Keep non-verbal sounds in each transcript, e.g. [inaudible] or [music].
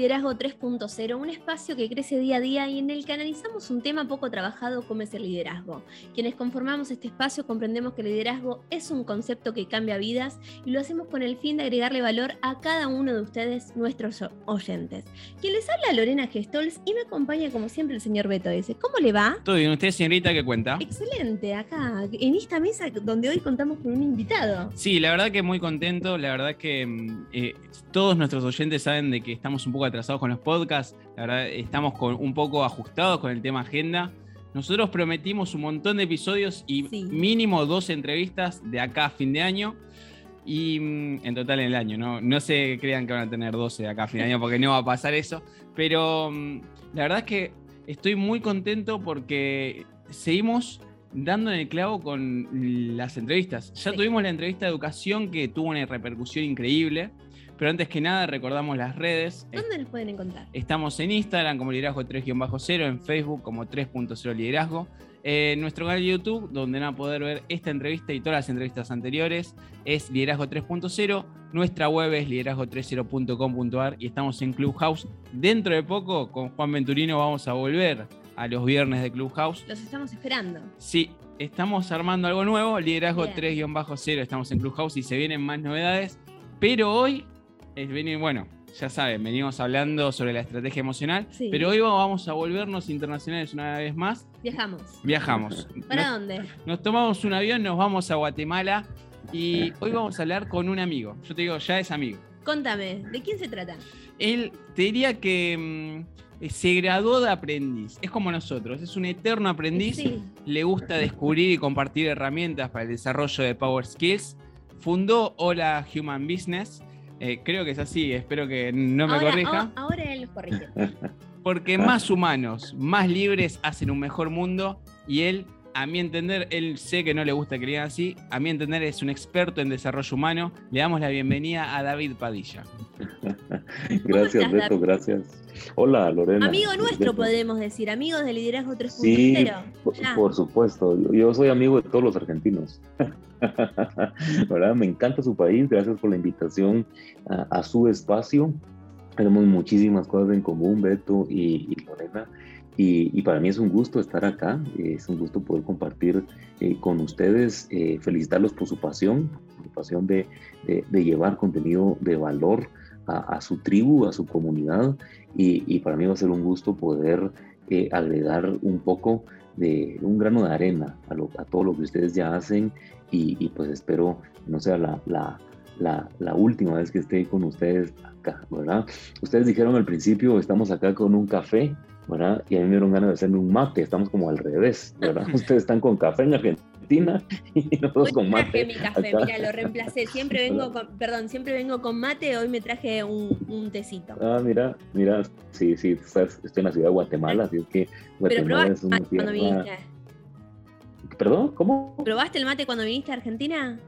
Liderazgo 3.0, un espacio que crece día a día y en el que analizamos un tema poco trabajado como es el liderazgo. Quienes conformamos este espacio comprendemos que el liderazgo es un concepto que cambia vidas y lo hacemos con el fin de agregarle valor a cada uno de ustedes, nuestros oyentes. Quien les habla Lorena Gestols y me acompaña como siempre el señor Beto ese. ¿Cómo le va? Todo bien, ¿usted señorita qué cuenta? Excelente, acá en esta mesa donde hoy contamos con un invitado. Sí, la verdad que muy contento, la verdad que mm, eh, todos nuestros oyentes saben de que estamos un poco atrasados con los podcasts, la verdad estamos con, un poco ajustados con el tema agenda. Nosotros prometimos un montón de episodios y mínimo dos entrevistas de acá a fin de año. Y mm, en total en el año, ¿no? No se crean que van a tener 12 de acá a fin de año porque no va a pasar eso. Pero mm, la verdad es que estoy muy contento porque seguimos dando en el clavo con las entrevistas. Ya tuvimos la entrevista de educación que tuvo una repercusión increíble. Pero antes que nada, recordamos las redes. ¿Dónde nos pueden encontrar? Estamos en Instagram como Liderazgo 3-0, en Facebook como 3.0 Liderazgo. En nuestro canal de YouTube, donde van a poder ver esta entrevista y todas las entrevistas anteriores, es Liderazgo 3.0. Nuestra web es liderazgo30.com.ar y estamos en Clubhouse. Dentro de poco, con Juan Venturino, vamos a volver a los viernes de Clubhouse. Los estamos esperando. Sí, estamos armando algo nuevo, Liderazgo 3-0. Estamos en Clubhouse y se vienen más novedades. Pero hoy bueno, ya saben, venimos hablando sobre la estrategia emocional, pero hoy vamos a volvernos internacionales una vez más. Viajamos. Viajamos. ¿Para dónde? Nos tomamos un avión, nos vamos a Guatemala y hoy vamos a hablar con un amigo. Yo te digo, ya es amigo. Contame, ¿de quién se trata? Él te diría que mm, se graduó de aprendiz. Es como nosotros, es un eterno aprendiz. Le gusta descubrir y compartir herramientas para el desarrollo de Power Skills. Fundó Hola Human Business eh, creo que es así, espero que no me corrija. Ahora, él los corrige. [laughs] Porque más humanos, más libres hacen un mejor mundo y él, a mi entender, él sé que no le gusta que le digan así, a mi entender es un experto en desarrollo humano. Le damos la bienvenida a David Padilla. [laughs] gracias, Beto, gracias. Hola, Lorena. Amigo nuestro, podemos decir, amigos de Liderazgo 3.0. Sí, por, supuesto. Yo soy amigo de todos los argentinos. [laughs] ¿verdad? Me encanta su país, gracias por la invitación a, su espacio. Tenemos muchísimas cosas en común, Beto y, Lorena. Y, para mí es un gusto estar acá, es un gusto poder compartir eh, con ustedes, eh, felicitarlos por su pasión, su pasión de, llevar contenido de valor a, su tribu, a su comunidad. Y, para mí va a ser un gusto poder eh, agregar un poco de un grano de arena a, a todo lo que ustedes ya hacen y, pues espero no sea la, la, la, la, última vez que esté con ustedes acá, ¿verdad? Ustedes dijeron al principio, estamos acá con un café, ¿verdad? Y a mí me dieron ganas de hacerme un mate, estamos como al revés, ¿verdad? [laughs] ustedes están con café en Argentina [laughs] y nosotros con mate. mi café, mira, lo reemplacé. Siempre [laughs] vengo con, perdón, siempre vengo con mate, hoy me traje un, un tecito. Ah, mira, mira, sí, sí, estoy en la ciudad de Guatemala, así es que Guatemala Pero es una cuando viniste. ¿Perdón? ¿Cómo? ¿Probaste el mate cuando viniste a Argentina?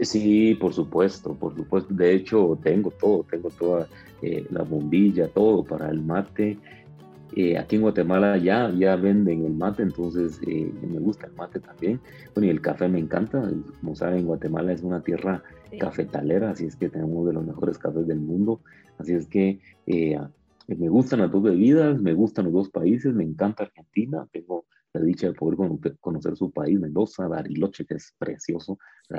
Sí, por supuesto, por supuesto. De hecho, tengo todo, tengo toda eh, la bombilla, todo para el mate. Eh, aquí en Guatemala ya, ya venden el mate, entonces eh, me gusta el mate también. Bueno, y el café me encanta. Como saben, Guatemala es una tierra cafetalera, así es que tenemos de los mejores cafés del mundo. Así es que me gustan las dos bebidas, me gustan los dos países, me encanta Argentina. Tengo la dicha de poder conocer su país, Mendoza, Bariloche, que es precioso,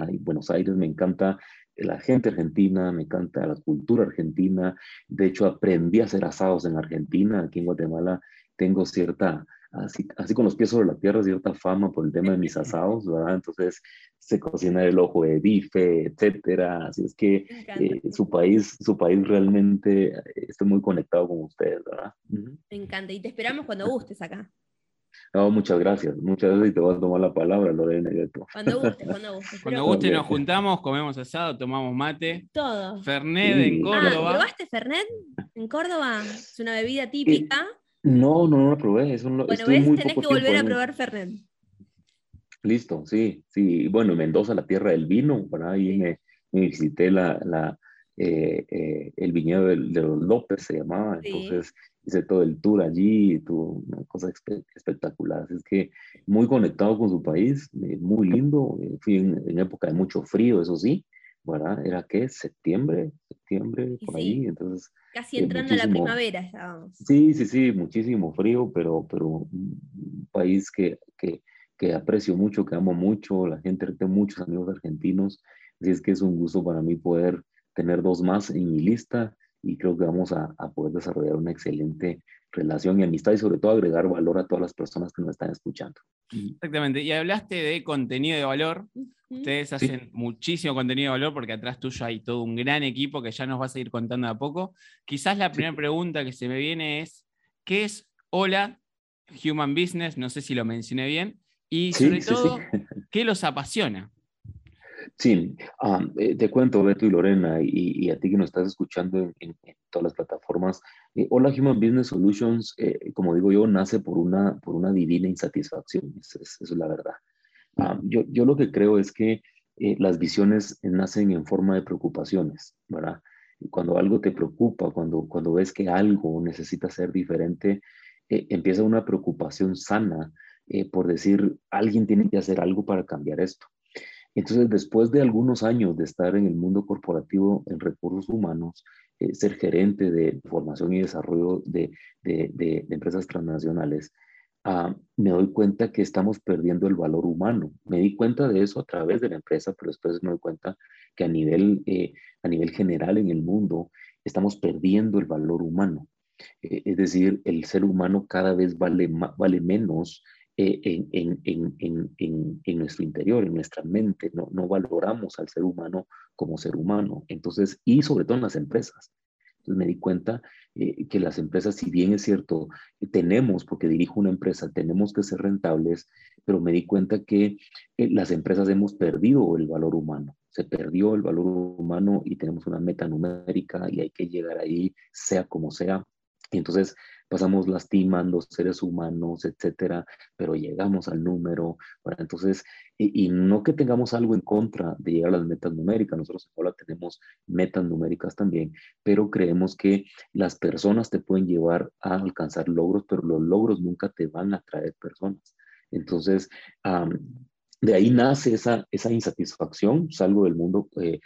y Buenos Aires, me encanta la gente argentina, me encanta la cultura argentina, de hecho aprendí a hacer asados en Argentina, aquí en Guatemala tengo cierta, así, así con los pies sobre la tierra, cierta fama por el tema de mis [laughs] asados, ¿verdad? Entonces se cocina el ojo de bife, etcétera, así es que eh, su país, su país realmente, eh, estoy muy conectado con ustedes, ¿verdad? Me encanta, y te esperamos cuando gustes acá. No, muchas gracias. Muchas gracias y te voy a tomar la palabra, Lorena. [laughs] Cuando guste, cuando guste. Cuando guste nos juntamos, comemos asado, tomamos mate. Todo. Fernet en Córdoba. Ah, ¿Probaste Fernet en Córdoba? Es una bebida típica. no, no, no la probé. Es un, bueno, ves, tenés que volver a probar Fernet. Listo, sí, sí. Bueno, Mendoza, la tierra del vino, por ahí me, visité la, la, el viñedo de, los López se llamaba, entonces hice todo el tour allí, tuvo una cosa espectacular. Es que muy conectado con su país, muy lindo. fui en, época de mucho frío, eso sí, ¿verdad? Era que septiembre, septiembre, por ahí, entonces... Casi entrando a la primavera estábamos. Sí, sí, sí, muchísimo frío, pero, pero un país que, que, que aprecio mucho, que amo mucho, la gente, tengo muchos amigos argentinos, así es que es un gusto para mí poder tener dos más en mi lista y creo que vamos a, a, poder desarrollar una excelente relación y amistad y sobre todo agregar valor a todas las personas que nos están escuchando. Exactamente, y hablaste de contenido de valor. Ustedes hacen muchísimo contenido de valor porque atrás tuyo hay todo un gran equipo que ya nos vas a ir contando a poco. Quizás la primera pregunta que se me viene es, ¿qué es Hola Human Business? No sé si lo mencioné bien. Y sobre todo, [laughs] ¿qué los apasiona? Sí, eh, te cuento, Beto y Lorena, y, a ti que nos estás escuchando en, todas las plataformas. Eh, Hola Human Business Solutions, eh, como digo yo, nace por una, por una divina insatisfacción, eso es, la verdad. yo, yo lo que creo es que las visiones nacen en forma de preocupaciones, ¿verdad? Cuando algo te preocupa, cuando, cuando ves que algo necesita ser diferente, empieza una preocupación sana por decir, alguien tiene que hacer algo para cambiar esto. Entonces, después de algunos años de estar en el mundo corporativo en recursos humanos, eh, ser gerente de formación y desarrollo de, empresas transnacionales, ah, me doy cuenta que estamos perdiendo el valor humano. Me di cuenta de eso a través de la empresa, pero después me doy cuenta que a nivel, eh, a nivel general en el mundo estamos perdiendo el valor humano. Eh, es decir, el ser humano cada vez vale, vale menos en, en, en, en, nuestro interior, en nuestra mente. No, no valoramos al ser humano como ser humano. Entonces, y sobre todo en las empresas. Entonces me di cuenta eh, que las empresas, si bien es cierto, tenemos, porque dirijo una empresa, tenemos que ser rentables, pero me di cuenta que eh, las empresas hemos perdido el valor humano. Se perdió el valor humano y tenemos una meta numérica y hay que llegar ahí, sea como sea. entonces pasamos lastimando seres humanos, etcétera, pero llegamos al número, entonces, y, no que tengamos algo en contra de llegar a las metas numéricas, nosotros en Hola tenemos metas numéricas también, pero creemos que las personas te pueden llevar a alcanzar logros, pero los logros nunca te van a traer personas. Entonces, de ahí nace esa, esa insatisfacción, salgo del mundo eh,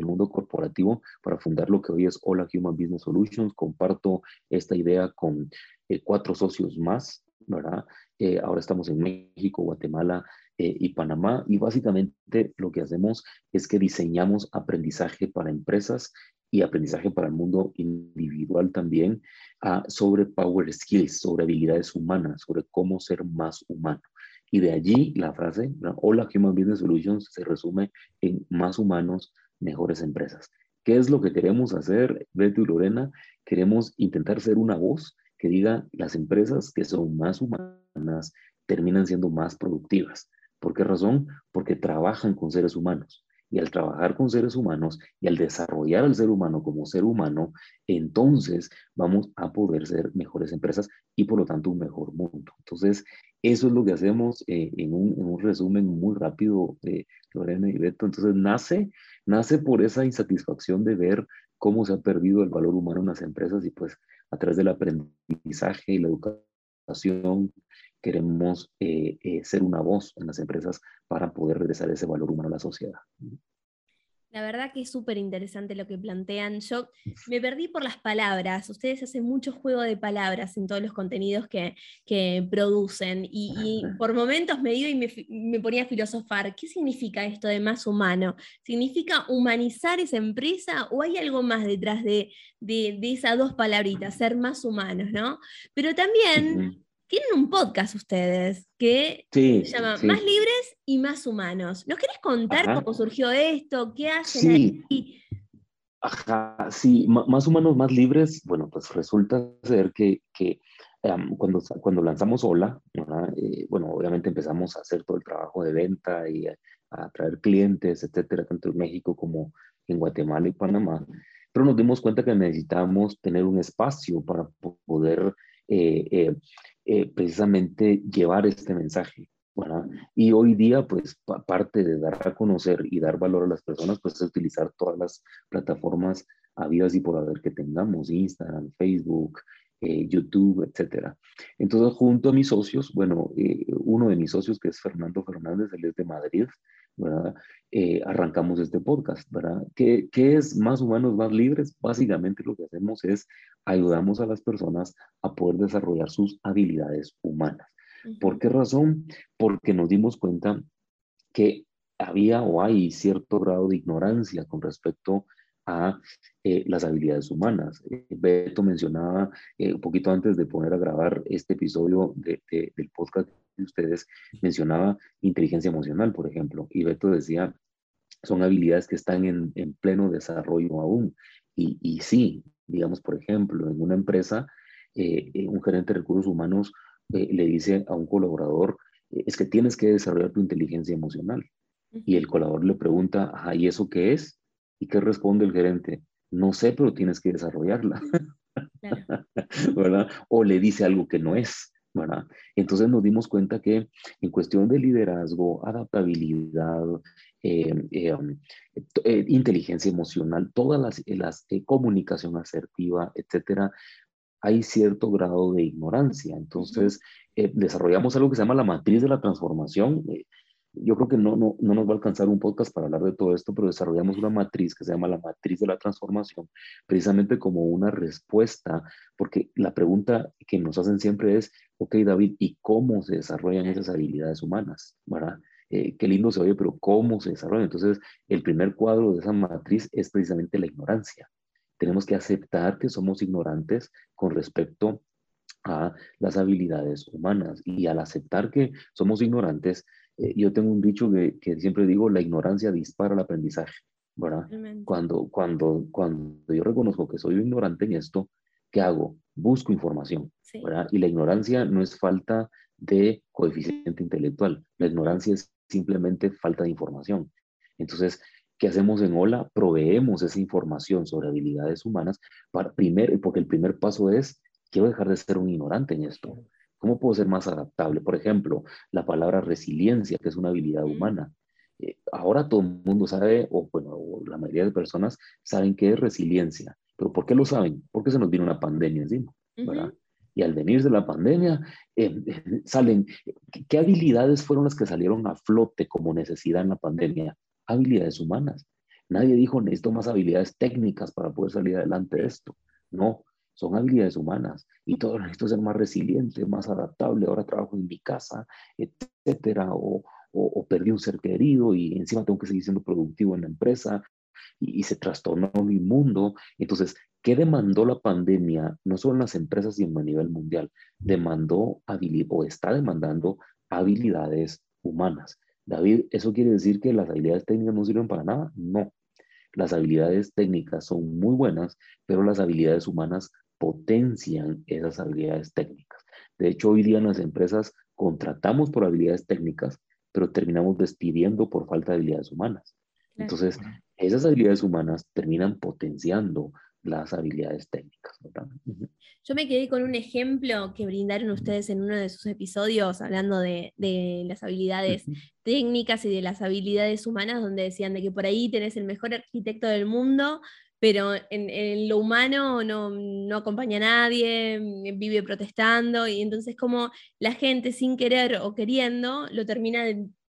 el mundo corporativo para fundar lo que hoy es Hola Human Business Solutions. Comparto esta idea con eh, cuatro socios más, ¿verdad? Eh, ahora estamos en México, Guatemala eh, y Panamá y básicamente lo que hacemos es que diseñamos aprendizaje para empresas y aprendizaje para el mundo individual también ah, sobre power skills, sobre habilidades humanas, sobre cómo ser más humano. Y de allí la frase, Hola Human Business Solutions, se resume en más humanos, mejores empresas. ¿Qué es lo que queremos hacer, Beto y Lorena? Queremos intentar ser una voz que diga las empresas que son más humanas terminan siendo más productivas. ¿Por qué razón? Porque trabajan con seres humanos. Y al trabajar con seres humanos y al desarrollar al ser humano como ser humano, entonces vamos a poder ser mejores empresas y por lo tanto un mejor mundo. Entonces, eso es lo que hacemos eh, en, un, resumen muy rápido de Lorena y Beto. Entonces, nace, nace por esa insatisfacción de ver cómo se ha perdido el valor humano en las empresas y pues a través del aprendizaje y la educación queremos eh, eh, ser una voz en las empresas para poder regresar ese valor humano a la sociedad. La verdad que es súper interesante lo que plantean. Yo me perdí por las palabras. Ustedes hacen mucho juego de palabras en todos los contenidos que, producen. Y, [laughs] por momentos me dio y me, ponía a filosofar. ¿Qué significa esto de más humano? ¿Significa humanizar esa empresa o hay algo más detrás de, de esas dos palabritas, ser más humanos, ¿no? Pero también tienen un podcast ustedes que se llama Más Libres y Más Humanos. ¿Nos querés contar cómo surgió esto? ¿Qué hacen ahí? Ajá, sí, Más Humanos, Más Libres, bueno, pues resulta ser que, que cuando, cuando lanzamos Hola, eh, bueno, obviamente empezamos a hacer todo el trabajo de venta y a, traer clientes, etcétera, tanto en México como en Guatemala y Panamá, pero nos dimos cuenta que necesitábamos tener un espacio para poder eh, eh, eh, precisamente llevar este mensaje. Y hoy día, pues, parte de dar a conocer y dar valor a las personas, pues, es utilizar todas las plataformas habidas y por haber que tengamos, Instagram, Facebook, eh, YouTube, etcétera. Entonces, junto a mis socios, bueno, eh, uno de mis socios, que es Fernando Fernández, él es de Madrid, ¿verdad? Eh, arrancamos este podcast, ¿verdad? ¿Qué, ¿Qué, es Más Humanos, Más Libres? Básicamente lo que hacemos es ayudamos a las personas a poder desarrollar sus habilidades humanas. ¿Por qué razón? Porque nos dimos cuenta que había o hay cierto grado de ignorancia con respecto a eh, las habilidades humanas. Eh, Beto mencionaba eh, un poquito antes de poner a grabar este episodio del podcast de ustedes, mencionaba inteligencia emocional, por ejemplo, y Beto decía, son habilidades que están en, pleno desarrollo aún. Y, y, sí, digamos, por ejemplo, en una empresa, un gerente de recursos humanos le dice a un colaborador, es que tienes que desarrollar tu inteligencia emocional. Y el colaborador le pregunta, ¿y eso qué es? ¿Y qué responde el gerente? No sé, pero tienes que desarrollarla. [laughs] ¿verdad? O le dice algo que no es. ¿Verdad? Entonces nos dimos cuenta que en cuestión de liderazgo, adaptabilidad, eh, eh, um, eh, inteligencia emocional, todas las, las comunicación asertiva, etcétera, hay cierto grado de ignorancia. Entonces, desarrollamos algo que se llama la matriz de la transformación yo creo que no, no, no, nos va a alcanzar un podcast para hablar de todo esto, pero desarrollamos una matriz que se llama la matriz de la transformación, precisamente como una respuesta, porque la pregunta que nos hacen siempre es, ok David, ¿y cómo se desarrollan esas habilidades humanas? ¿verdad? Eh, qué lindo se oye, pero ¿cómo se desarrollan? Entonces, el primer cuadro de esa matriz es precisamente la ignorancia. Tenemos que aceptar que somos ignorantes con respecto a las habilidades humanas y al aceptar que somos ignorantes, eh, yo tengo un dicho que, que, siempre digo, la ignorancia dispara el aprendizaje, ¿verdad? Cuando, cuando, cuando yo reconozco que soy ignorante en esto, ¿qué hago? Busco información, ¿verdad? Y la ignorancia no es falta de coeficiente intelectual, la ignorancia es simplemente falta de información. Entonces, ¿qué hacemos en Hola? Proveemos esa información sobre habilidades humanas, para primer, porque el primer paso es, quiero dejar de ser un ignorante en esto. ¿Cómo puedo ser más adaptable? Por ejemplo, la palabra resiliencia, que es una habilidad humana. Eh, ahora todo el mundo sabe, o bueno, la mayoría de personas saben qué es resiliencia. ¿Pero por qué lo saben? Porque se nos viene una pandemia encima, ¿verdad? Y al venir de la pandemia, em, [laughs] salen, ¿qué habilidades fueron las que salieron a flote como necesidad en la pandemia? Habilidades humanas. Nadie dijo, necesito más habilidades técnicas para poder salir adelante de esto. No, son habilidades humanas y todo necesito ser más resiliente, más adaptable, ahora trabajo en mi casa, etcétera, o, o, perdí un ser querido y encima tengo que seguir siendo productivo en la empresa y, se trastornó mi mundo. Entonces, ¿qué demandó la pandemia? No solo en las empresas, sino a nivel mundial. Demandó o está demandando habilidades humanas. David, ¿eso quiere decir que las habilidades técnicas no sirven para nada? No. Las habilidades técnicas son muy buenas, pero las habilidades humanas potencian esas habilidades técnicas. De hecho, hoy día en las empresas contratamos por habilidades técnicas, pero terminamos despidiendo por falta de habilidades humanas. Entonces, esas habilidades humanas terminan potenciando las habilidades técnicas. Yo me quedé con un ejemplo que brindaron ustedes en uno de sus episodios hablando de, las habilidades técnicas y de las habilidades humanas, donde decían de que por ahí tenés el mejor arquitecto del mundo, pero en, lo humano no, acompaña a nadie, mm, vive protestando, y entonces como la gente sin querer o queriendo lo termina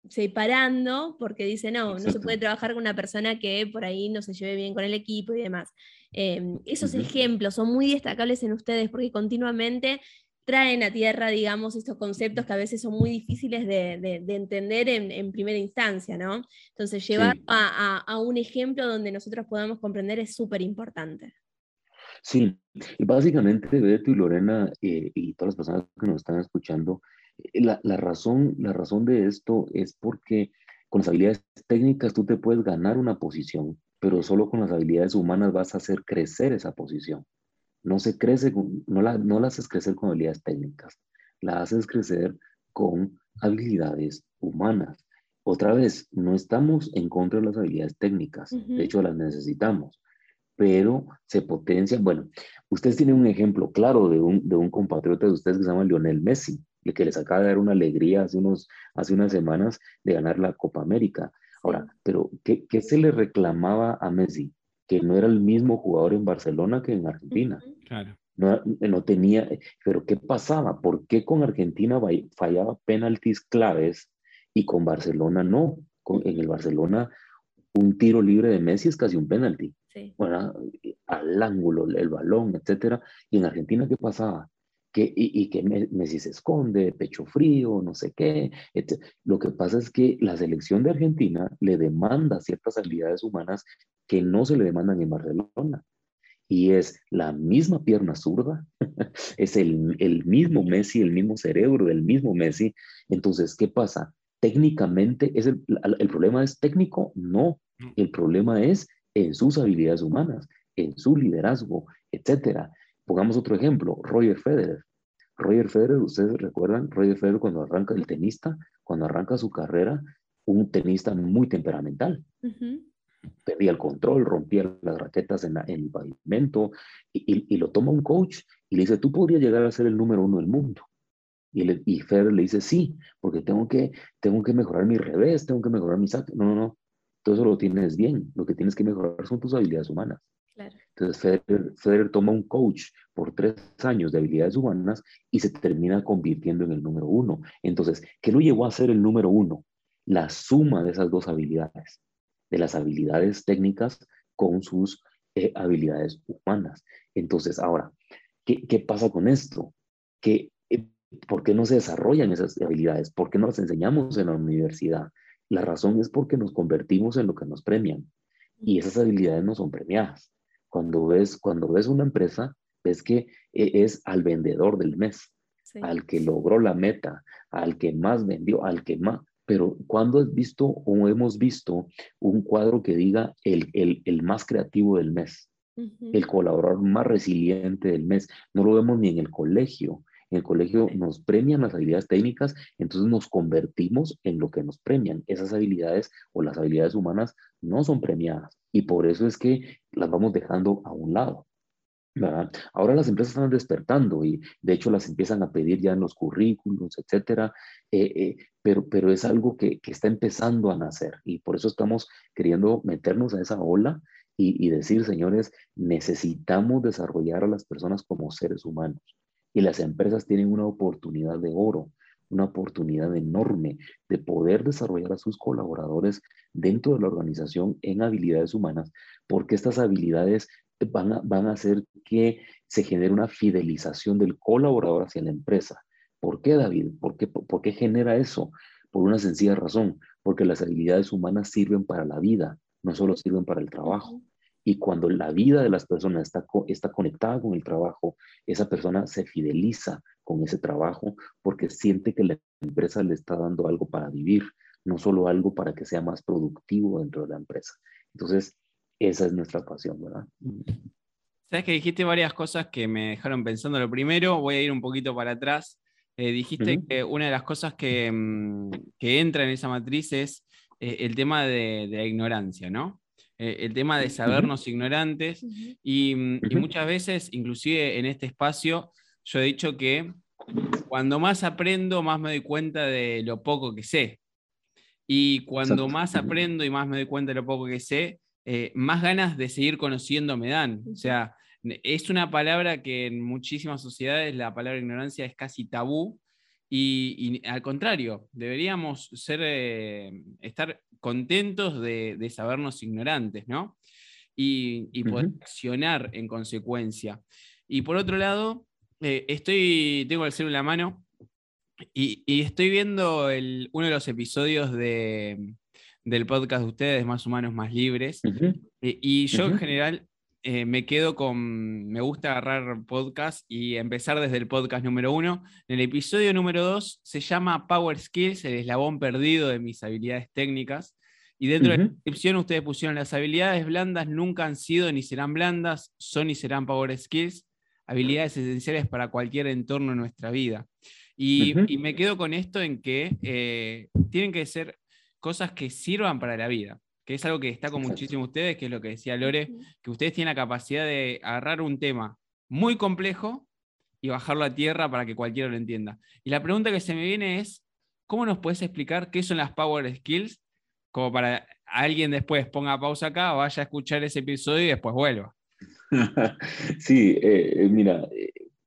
separando porque dice, no, no se puede trabajar con una persona que por ahí no se lleve bien con el equipo y demás. Em, esos ejemplos son muy destacables en ustedes porque continuamente traen a tierra, digamos, estos conceptos que a veces son muy difíciles de, entender en, primera instancia, ¿no? Entonces, llevar a, un ejemplo donde nosotros podamos comprender es súper importante. Sí, y básicamente Beto y Lorena eh, y todas las personas que nos están escuchando, eh, la, razón, la razón de esto es porque con las habilidades técnicas tú te puedes ganar una posición, pero solo con las habilidades humanas vas a hacer crecer esa posición. No se crece, no la, no la haces crecer con habilidades técnicas, la haces crecer con habilidades humanas. Otra vez, no estamos en contra de las habilidades técnicas, de hecho las necesitamos, pero se potencian. Bueno, ustedes tienen un ejemplo claro de un, de un compatriota de ustedes que se llama Lionel Messi, que les acaba de dar una alegría hace, unos, hace unas semanas de ganar la Copa América. Ahora, pero ¿qué, ¿qué, se le reclamaba a Messi? Que no era el mismo jugador en Barcelona que en Argentina. Claro. No, no tenía, pero ¿qué pasaba? ¿Por qué con Argentina fallaba penaltis claves y con Barcelona no? Con, en el Barcelona un tiro libre de Messi es casi un penalti. Bueno, al ángulo, el balón, etcétera. Y en Argentina, ¿qué pasaba? Que, y, que Messi se esconde, pecho frío, no sé qué. Lo que pasa es que la selección de Argentina le demanda ciertas habilidades humanas que no se le demandan en Barcelona. Y es la misma pierna zurda, [laughs] es el, el mismo Messi, el mismo cerebro del mismo Messi. Entonces, ¿qué pasa? Técnicamente, es el, el problema es técnico, no. El problema es en sus habilidades humanas, en su liderazgo, etcétera. Pongamos otro ejemplo, Roger Federer. Roger Federer, ustedes recuerdan, Roger Federer cuando arranca el tenista, cuando arranca su carrera, un tenista muy temperamental. Perdía el control, rompía las raquetas en, el pavimento y, lo toma un coach y le dice, tú podrías llegar a ser el número uno del mundo. Y, y Federer le dice, sí, porque tengo que, tengo que mejorar mi revés, tengo que mejorar mi saque. No, no, no, todo eso lo tienes bien. Lo que tienes que mejorar son tus habilidades humanas. Entonces, Federer, toma un coach por tres años de habilidades humanas y se termina convirtiendo en el número uno. Entonces, ¿qué lo llevó a ser el número uno? La suma de esas dos habilidades, de las habilidades técnicas con sus eh, habilidades humanas. Entonces, ahora, ¿qué, qué pasa con esto? ¿Qué, eh, ¿Por qué no se desarrollan esas habilidades? ¿Por qué no las enseñamos en la universidad? La razón es porque nos convertimos en lo que nos premian y esas habilidades no son premiadas. Cuando ves, cuando ves una empresa, ves que e, es al vendedor del mes, al que logró la meta, al que más vendió, al que más. Pero cuando has visto o hemos visto un cuadro que diga el, el, el más creativo del mes, el colaborador más resiliente del mes, no lo vemos ni en el colegio, en el colegio nos premian las habilidades técnicas, entonces nos convertimos en lo que nos premian. Esas habilidades o las habilidades humanas no son premiadas y por eso es que las vamos dejando a un lado. Ahora las empresas están despertando y de hecho las empiezan a pedir ya en los currículos, etcétera, eh, eh, pero, pero es algo que, que, está empezando a nacer y por eso estamos queriendo meternos a esa ola y, y decir, señores, necesitamos desarrollar a las personas como seres humanos. Y las empresas tienen una oportunidad de oro, una oportunidad enorme de poder desarrollar a sus colaboradores dentro de la organización en habilidades humanas, porque estas habilidades van a, van a hacer que se genere una fidelización del colaborador hacia la empresa. ¿Por qué, David? ¿Por qué, por qué genera eso? Por una sencilla razón, porque las habilidades humanas sirven para la vida, no solo sirven para el trabajo. Y cuando la vida de las personas está, está conectada con el trabajo, esa persona se fideliza con ese trabajo porque siente que la empresa le está dando algo para vivir, no solo algo para que sea más productivo dentro de la empresa. Entonces, esa es nuestra pasión, ¿verdad? Sabes que dijiste varias cosas que me dejaron pensando. Lo primero, voy a ir un poquito para atrás. Eh, dijiste que una de las cosas que, mm, que, entra en esa matriz es eh, el tema de, de, la ignorancia, ¿no? Eh, el tema de sabernos ignorantes y, muchas veces, inclusive en este espacio, yo he dicho que cuando más aprendo, más me doy cuenta de lo poco que sé. Y cuando más aprendo y más me doy cuenta de lo poco que sé, eh, más ganas de seguir conociendo me dan. O sea, es una palabra que en muchísimas sociedades la palabra ignorancia es casi tabú y, al contrario, deberíamos ser, eh, estar contentos de, sabernos ignorantes, ¿no? Y, poder accionar en consecuencia. Y por otro lado, eh, estoy, tengo el celular en la mano y, estoy viendo uno de los episodios de, del podcast de ustedes, Más Humanos, Más Libres. Eh, y yo en general eh, me quedo con, me gusta agarrar podcast y empezar desde el podcast número uno. En el episodio número dos se llama Power Skills, el eslabón perdido de mis habilidades técnicas. Y dentro de la descripción ustedes pusieron las habilidades blandas nunca han sido ni serán blandas, son y serán Power Skills, habilidades esenciales para cualquier entorno en nuestra vida. Y, me quedo con esto en que eh, tienen que ser cosas que sirvan para la vida que es algo que destaco muchísimo ustedes, que es lo que decía Lore, que ustedes tienen la capacidad de agarrar un tema muy complejo y bajarlo a tierra para que cualquiera lo entienda. Y la pregunta que se me viene es, ¿cómo nos puedes explicar qué son las Power Skills? Como para alguien después ponga pausa acá, vaya a escuchar ese episodio y después vuelva. [laughs] sí, eh, mira,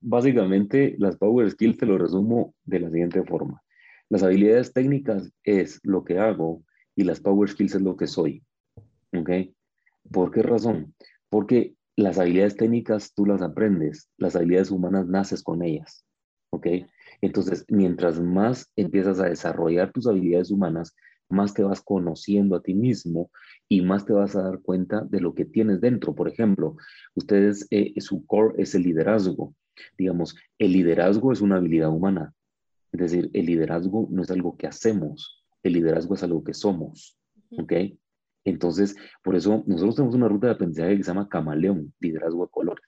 básicamente las Power Skills te lo resumo de la siguiente forma. Las habilidades técnicas es lo que hago y las Power Skills es lo que soy. ¿Ok? ¿Por qué razón? Porque las habilidades técnicas tú las aprendes, las habilidades humanas naces con ellas. ¿Ok? Entonces, mientras más empiezas a desarrollar tus habilidades humanas, más te vas conociendo a ti mismo y más te vas a dar cuenta de lo que tienes dentro. Por ejemplo, ustedes, eh, su core es el liderazgo. Digamos, el liderazgo es una habilidad humana. Es decir, el liderazgo no es algo que hacemos, el liderazgo es algo que somos. ¿Ok? Entonces, por eso nosotros tenemos una ruta de aprendizaje que se llama Camaleón, liderazgo de colores.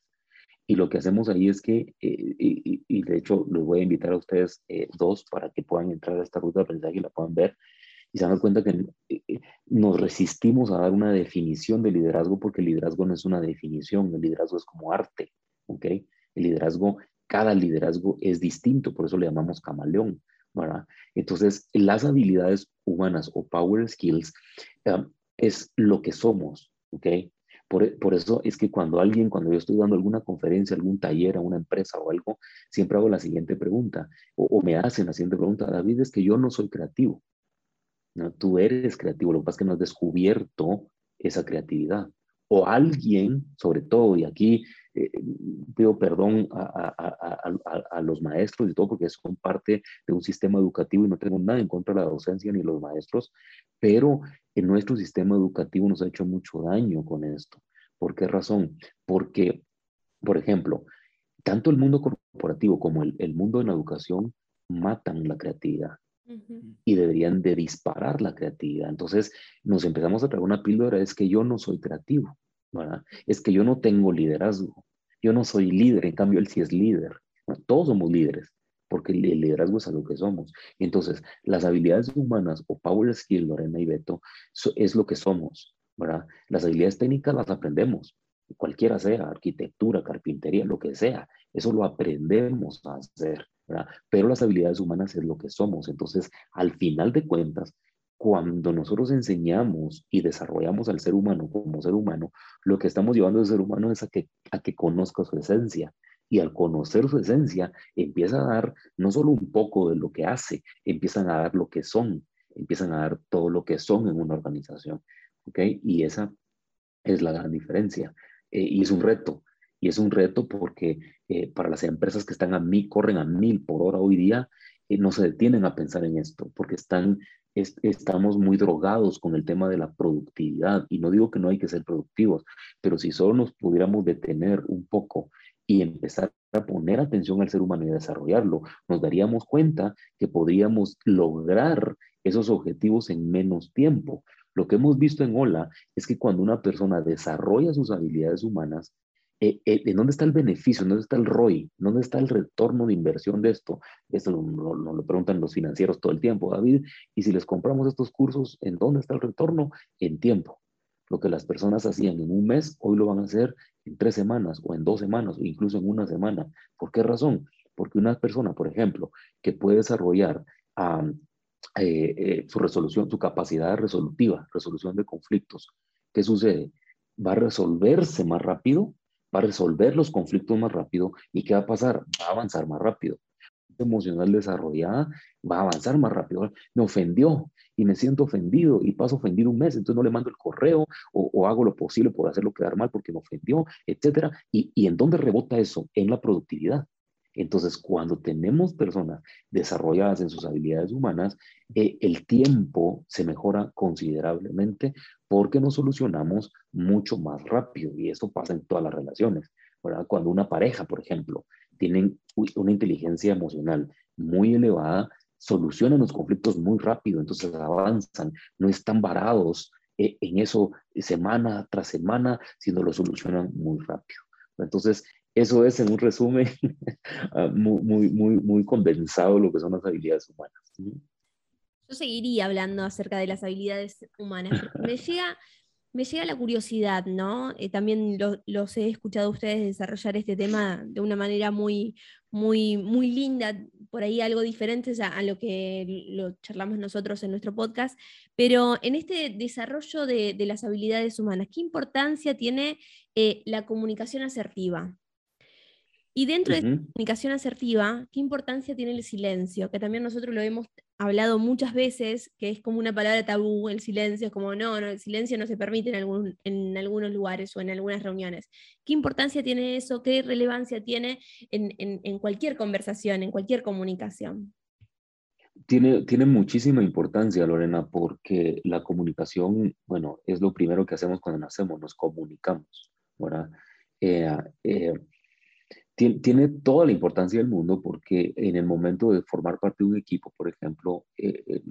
Y lo que hacemos ahí es que, eh, y, de hecho los voy a invitar a ustedes eh, dos para que puedan entrar a esta ruta de aprendizaje y la puedan ver y se dan cuenta que eh, nos resistimos a dar una definición de liderazgo porque el liderazgo no es una definición, el liderazgo es como arte, ¿ok? El liderazgo, cada liderazgo es distinto, por eso le llamamos camaleón, ¿verdad? Entonces, las habilidades humanas o power skills es lo que somos, ¿ok? Por, eso es que cuando alguien, cuando yo estoy dando alguna conferencia, algún taller a una empresa o algo, siempre hago la siguiente pregunta, o, me hacen la siguiente pregunta, David, es que yo no soy creativo. ¿no? Tú eres creativo, lo que pasa es que no has descubierto esa creatividad. O alguien, sobre todo, y aquí eh, pido perdón a, los maestros y todo, porque son parte de un sistema educativo y no tengo nada en contra de la docencia ni los maestros, pero en nuestro sistema educativo nos ha hecho mucho daño con esto. ¿Por qué razón? Porque, por ejemplo, tanto el mundo corporativo como el, el mundo en la educación matan la creatividad y deberían de disparar la creatividad. Entonces nos empezamos a traer una píldora, es que yo no soy creativo, ¿verdad? Es que yo no tengo liderazgo, yo no soy líder, en cambio él sí es líder. Todos somos líderes, porque el liderazgo es algo que somos. Entonces, las habilidades humanas o power skill, Lorena y Beto, es lo que somos, ¿verdad? Las habilidades técnicas las aprendemos, cualquiera sea, arquitectura, carpintería, lo que sea, eso lo aprendemos a hacer, ¿verdad? Pero las habilidades humanas es lo que somos. Entonces, al final de cuentas, cuando nosotros enseñamos y desarrollamos al ser humano como ser humano, lo que estamos llevando al ser humano es a que, a que conozca su esencia, y al conocer su esencia empieza a dar no solo un poco de lo que hace, empiezan a dar lo que son, empiezan a dar todo lo que son en una organización. ¿Ok? Y esa es la gran diferencia. Eh, y es un reto. Y es un reto porque eh, para las empresas que están a mil, corren a mil por hora hoy día, eh, no se detienen a pensar en esto, porque están, estamos muy drogados con el tema de la productividad. Y no digo que no hay que ser productivos, pero si solo nos pudiéramos detener un poco y empezar a poner atención al ser humano y desarrollarlo, nos daríamos cuenta que podríamos lograr esos objetivos en menos tiempo. Lo que hemos visto en Ola es que cuando una persona desarrolla sus habilidades humanas, eh, eh, ¿en dónde está el beneficio? ¿Dónde está el ROI? ¿Dónde está el retorno de inversión de esto? Esto nos lo, preguntan los financieros todo el tiempo, David. Y si les compramos estos cursos, ¿en dónde está el retorno? En tiempo. Lo que las personas hacían en un mes, hoy lo van a hacer en tres semanas o en dos semanas o incluso en una semana. ¿Por qué razón? Porque una persona, por ejemplo, que puede desarrollar eh, eh, su resolución, su capacidad resolutiva, resolución de conflictos, ¿qué sucede? Va a resolverse más rápido, va a resolver los conflictos más rápido y ¿qué va a pasar? Va a avanzar más rápido emocional desarrollada va a avanzar más rápido. Me ofendió y me siento ofendido y paso ofendido un mes, entonces no le mando el correo o, hago lo posible por hacerlo quedar mal porque me ofendió, etcétera. ¿Y, y en dónde rebota eso? En la productividad. Entonces, cuando tenemos personas desarrolladas en sus habilidades humanas, eh, el tiempo se mejora considerablemente porque nos solucionamos mucho más rápido y eso pasa en todas las relaciones. Cuando una pareja, por ejemplo, tienen una inteligencia emocional muy elevada, solucionan los conflictos muy rápido, entonces avanzan, no están varados eh, en eso semana tras semana, sino lo solucionan muy rápido. Entonces, eso es en un resumen [laughs] ah, muy, muy, muy, muy condensado lo que son las habilidades humanas. Yo seguiría hablando acerca de las habilidades humanas. Me [laughs] llega me llega la curiosidad, ¿no? Eh, también los he escuchado a ustedes desarrollar este tema de una manera muy, muy, muy linda, por ahí algo diferente a, lo que lo charlamos nosotros en nuestro podcast, pero en este desarrollo de, las habilidades humanas, ¿qué importancia tiene eh, la comunicación asertiva? Y dentro de la comunicación asertiva, ¿qué importancia tiene el silencio? Que también nosotros lo hemos hablado muchas veces, que es como una palabra tabú, el silencio, es como, no, no el silencio no se permite en, algún, en algunos lugares o en algunas reuniones. ¿Qué importancia tiene eso? ¿Qué relevancia tiene en, en, cualquier conversación, en cualquier comunicación? Tiene, tiene muchísima importancia, Lorena, porque la comunicación, bueno, es lo primero que hacemos cuando nacemos, nos comunicamos, ¿verdad? Eh, eh, tiene, toda la importancia del mundo porque en el momento de formar parte de un equipo, por ejemplo, eh, eh,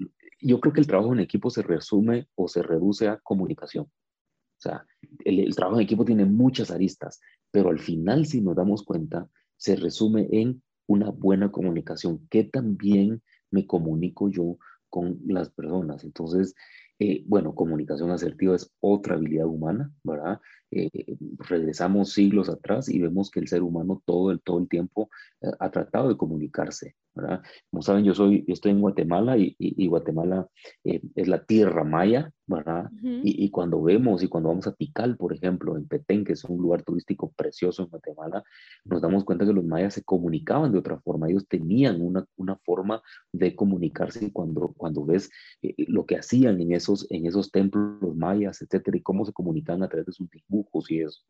yo creo que el trabajo en equipo se resume o se reduce a comunicación. O sea, el, trabajo en equipo tiene muchas aristas, pero al final, si nos damos cuenta, se resume en una buena comunicación. ¿Qué también me comunico yo con las personas? Entonces, eh, bueno, comunicación asertiva es otra habilidad humana, ¿verdad? Eh, regresamos siglos atrás y vemos que el ser humano todo el, todo el tiempo eh, ha tratado de comunicarse, ¿verdad? Como saben, yo soy, estoy en Guatemala y, y, Guatemala es la tierra maya, ¿verdad? y, y, cuando vemos y cuando vamos a Tikal, por ejemplo, en Petén, que es un lugar turístico precioso en Guatemala, nos damos cuenta que los mayas se comunicaban de otra forma, ellos tenían una, una forma de comunicarse y cuando, cuando ves lo que hacían en esos, en esos templos mayas, etcétera, y cómo se comunicaban a través de sus dibujos y eso,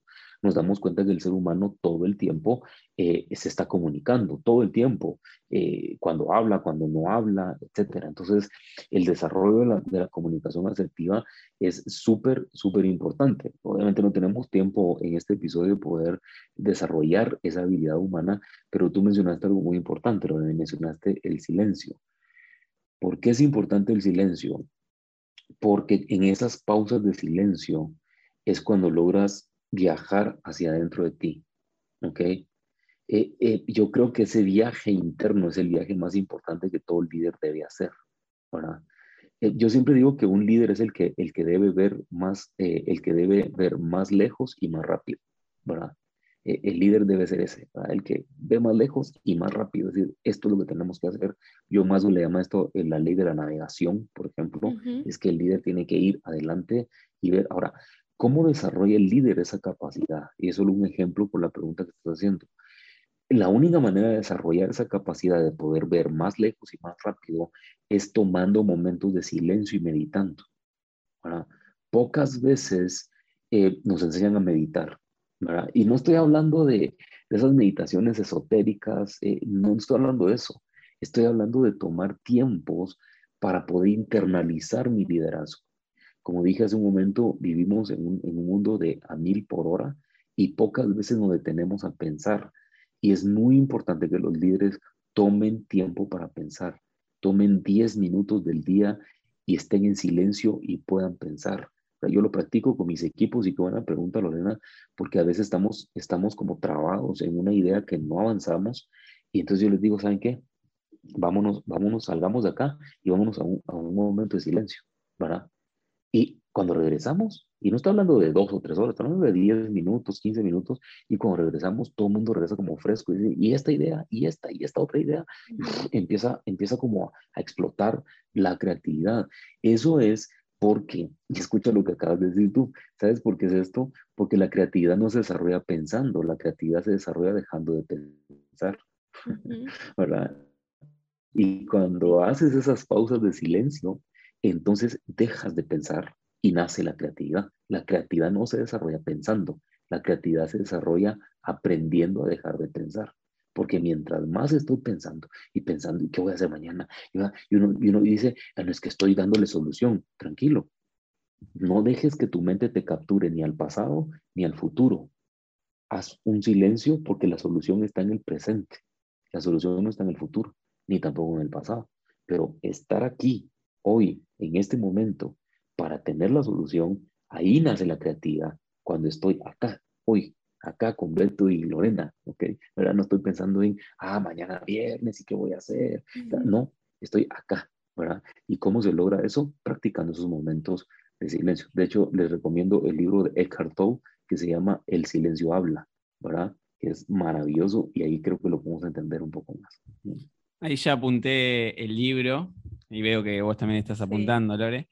nos damos cuenta que el ser humano todo el tiempo eh, se está comunicando, todo el tiempo, eh, cuando habla, cuando no habla, etcétera. Entonces, el desarrollo de la, de la comunicación asertiva es súper, súper importante. Obviamente no tenemos tiempo en este episodio de poder desarrollar esa habilidad humana, pero tú mencionaste algo muy importante, lo mencionaste el silencio. ¿Por qué es importante el silencio? Porque en esas pausas de silencio es cuando logras viajar hacia adentro de ti. ¿Ok? Eh, eh, yo creo que ese viaje interno es el viaje más importante que todo líder debe hacer. ¿verdad? Eh, yo siempre digo que un líder es el que, el que debe ver más, el que debe ver más lejos y más rápido. ¿verdad? el líder debe ser ese, el que ve más lejos y más rápido. Es decir, esto es lo que tenemos que hacer. Yo más le llamo esto la ley de la navegación, por ejemplo, es que el líder tiene que ir adelante y ver. Ahora, ¿Cómo desarrolla el líder esa capacidad? Y es un ejemplo por la pregunta que estás haciendo. La única manera de desarrollar esa capacidad de poder ver más lejos y más rápido es tomando momentos de silencio y meditando. Pocas veces eh, nos enseñan a meditar. Y no estoy hablando de, esas meditaciones esotéricas, eh, no estoy hablando de eso. Estoy hablando de tomar tiempos para poder internalizar mi liderazgo. Como dije hace un momento, vivimos en un, mundo de a mil por hora y pocas veces nos detenemos a pensar. Y es muy importante que los líderes tomen tiempo para pensar, tomen 10 minutos del día y estén en silencio y puedan pensar. Yo lo practico con mis equipos y qué buena pregunta, Lorena, porque a veces estamos, estamos como trabados en una idea que no avanzamos y entonces yo les digo, ¿saben qué? Vámonos, vámonos, salgamos de acá y vámonos a un, a un momento de silencio, ¿verdad? Y cuando regresamos, y no estoy hablando de dos o tres horas, estoy hablando de 10 minutos, 15 minutos, y cuando regresamos, todo el mundo regresa como fresco, y, dice, y esta idea, y esta, y esta otra idea, [laughs] empieza, empieza como a, explotar la creatividad. Eso es porque, [laughs] y escucha lo que acabas de decir tú, ¿sabes por qué es esto? Porque la creatividad no se desarrolla pensando, la creatividad se desarrolla dejando de pensar, ¿verdad? Y cuando haces esas pausas de silencio, entonces dejas de pensar y nace la creatividad. La creatividad no se desarrolla pensando, la creatividad se desarrolla aprendiendo a dejar de pensar. Porque mientras más estoy pensando y pensando, ¿y qué voy a hacer mañana? Y uno, dice, ah, no es que estoy dándole solución, tranquilo. No dejes que tu mente te capture ni al pasado ni al futuro. Haz un silencio porque la solución está en el presente. La solución no está en el futuro, ni tampoco en el pasado. Pero estar aquí hoy, en este momento, para tener la solución, ahí nace la creatividad, cuando estoy acá, hoy, acá con Beto y Lorena, ¿ok? ¿Verdad? No estoy pensando en, ah, mañana viernes y qué voy a hacer. No, estoy acá, ¿verdad? ¿Y cómo se logra eso? Practicando esos momentos de silencio. De hecho, les recomiendo el libro de Eckhart Tolle que se llama El silencio habla, ¿verdad? Que es maravilloso y ahí creo que lo podemos entender un poco más. Ahí ya apunté el libro y veo que vos también estás apuntando, Lore.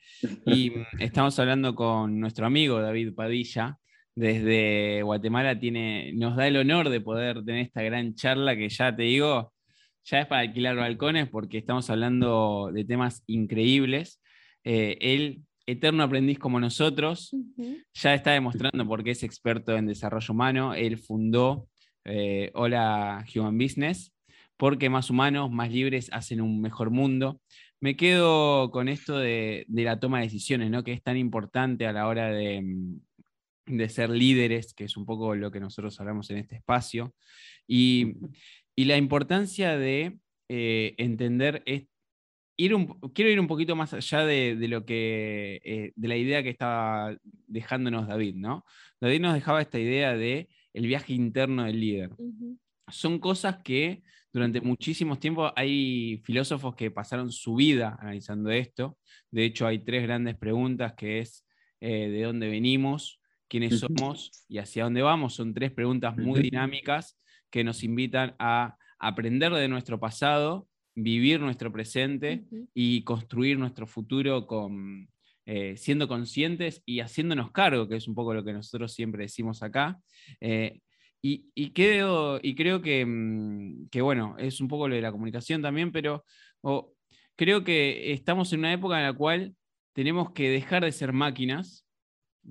Y mm, [laughs] estamos hablando con nuestro amigo David Padilla. Desde Guatemala tiene, nos da el honor de poder tener esta gran charla que ya te digo, ya es para alquilar balcones porque estamos hablando de temas increíbles. Eh, él eterno aprendiz como nosotros, ya está demostrando por qué es experto en desarrollo humano. Él fundó eh, Hola Human Business, porque más humanos, más libres hacen un mejor mundo. Me quedo con esto de, la toma de decisiones, ¿no? que es tan importante a la hora de, mm, ser líderes, que es un poco lo que nosotros hablamos en este espacio, y, la importancia de eh, entender quiero ir un poquito más allá de, lo que, eh, de la idea que estaba dejándonos David, ¿no? David nos dejaba esta idea de el viaje interno del líder. Son cosas que durante muchísimos tiempos hay filósofos que pasaron su vida analizando esto. De hecho, hay tres grandes preguntas que es eh, de dónde venimos, quiénes somos y hacia dónde vamos. Son tres preguntas muy dinámicas que nos invitan a aprender de nuestro pasado vivir nuestro presente y construir nuestro futuro con, eh, siendo conscientes y haciéndonos cargo, que es un poco lo que nosotros siempre decimos acá. Eh, y, creo, y creo mm, que, bueno, es un poco lo de la comunicación también, pero creo que estamos en una época en la cual tenemos que dejar de ser máquinas,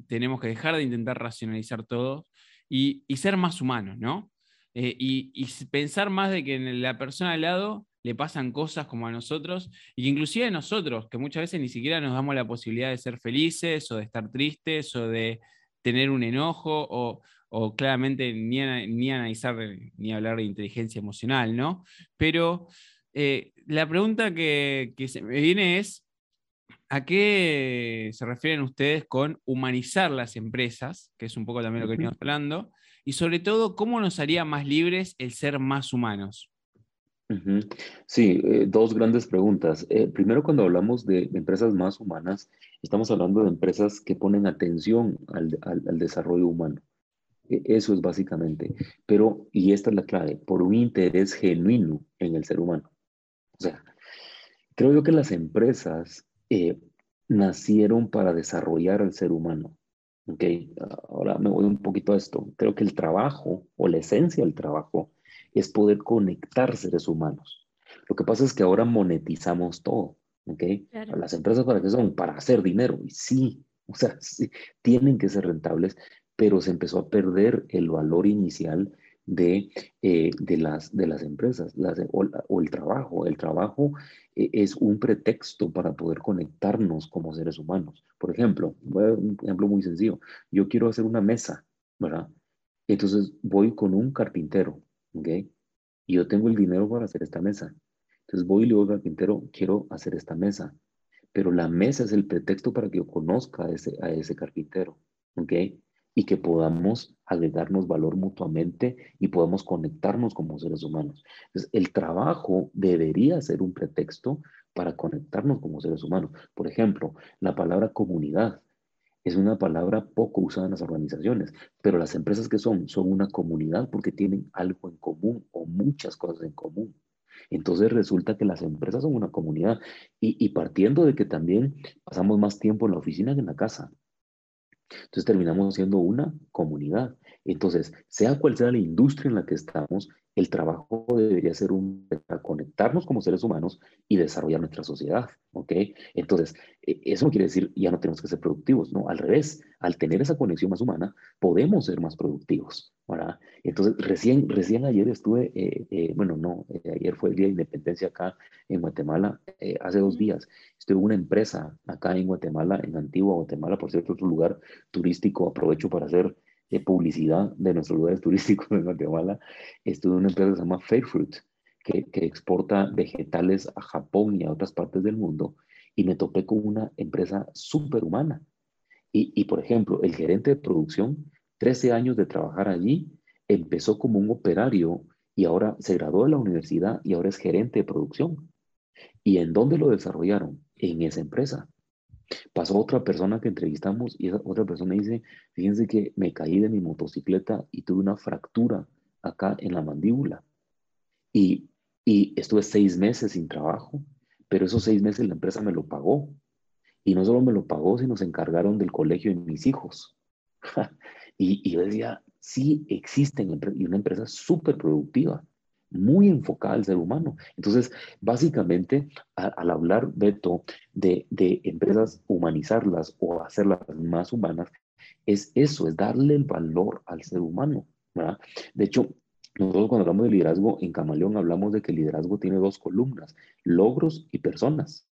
tenemos que dejar de intentar racionalizar todo y, ser más humanos, ¿no? Eh, y, pensar más de que en la persona al lado le pasan cosas como a nosotros, y que inclusive a nosotros, que muchas veces ni siquiera nos damos la posibilidad de ser felices o de estar tristes o de tener un enojo o, claramente ni, ni, analizar ni hablar de inteligencia emocional, ¿no? Pero eh, la pregunta que, se me viene es, ¿a qué se refieren ustedes con humanizar las empresas? Que es un poco también lo que venimos hablando. Y sobre todo, ¿cómo nos haría más libres el ser más humanos? Sí, eh, dos grandes preguntas. Eh, primero, cuando hablamos de, empresas más humanas, estamos hablando de empresas que ponen atención al, desarrollo humano. E, eso es básicamente. Pero, y esta es la clave, por un interés genuino en el ser humano. O sea, creo yo que las empresas eh, nacieron para desarrollar al ser humano. ¿ok? Ahora me voy un poquito a esto. Creo que el trabajo o la esencia del trabajo es poder conectar seres humanos. Lo que pasa es que ahora monetizamos todo, ¿ok? Las empresas para qué son? Para hacer dinero. Y sí, o sea, sí, tienen que ser rentables, pero se empezó a perder el valor inicial de, eh, de, las, de las empresas o, el trabajo. El trabajo eh, es un pretexto para poder conectarnos como seres humanos. Por ejemplo, un ejemplo muy sencillo. Yo quiero hacer una mesa, ¿verdad? Entonces voy con un carpintero ¿ok? Y yo tengo el dinero para hacer esta mesa. Entonces voy y le digo al carpintero, quiero hacer esta mesa. Pero la mesa es el pretexto para que yo conozca a ese, a ese carpintero, ¿ok? Y que podamos agregarnos valor mutuamente y podamos conectarnos como seres humanos. Entonces, el trabajo debería ser un pretexto para conectarnos como seres humanos. Por ejemplo, la palabra comunidad es una palabra poco usada en las organizaciones, pero las empresas que son, son una comunidad porque tienen algo en común o muchas cosas en común. Entonces resulta que las empresas son una comunidad y, y partiendo de que también pasamos más tiempo en la oficina que en la casa. Entonces terminamos siendo una comunidad. Entonces, sea cual sea la industria en la que estamos, el trabajo debería ser un para conectarnos como seres humanos y desarrollar nuestra sociedad, ¿ok? Entonces, e, eso no quiere decir ya no tenemos que ser productivos, no, al revés, al tener esa conexión más humana, podemos ser más productivos, ¿verdad? Entonces, recién, recién ayer estuve, eh, eh, bueno, no, eh, ayer fue el Día de Independencia acá en Guatemala, hace dos días, estuve en una empresa acá en Guatemala, en Antigua Guatemala, por cierto, otro lugar turístico, aprovecho para hacer de publicidad de nuestros lugares [laughs] turísticos en Guatemala, estuve en una empresa que se llama Fairfruit, que, que exporta vegetales a Japón y a otras partes del mundo, y me topé con una empresa superhumana. Y, y, por ejemplo, el gerente de producción, 13 años de trabajar allí, empezó como un operario y ahora se graduó de la universidad y ahora es gerente de producción. ¿Y en dónde lo desarrollaron? En esa empresa. Pasó otra persona que entrevistamos y esa otra persona dice, fíjense que me caí de mi motocicleta y tuve una fractura acá en la mandíbula. Y, y estuve seis meses sin trabajo, pero esos seis meses la empresa me lo pagó. Y no solo me lo pagó, sino se encargaron del colegio de mis hijos. [laughs] y, y yo decía, sí existen y una empresa súper productiva muy enfocada al ser humano. Entonces, básicamente, al hablar, Beto, de, de empresas humanizarlas o hacerlas más humanas, es eso, es darle el valor al ser humano. ¿verdad? De hecho, nosotros cuando hablamos de liderazgo en Camaleón hablamos de que el liderazgo tiene dos columnas, logros y personas.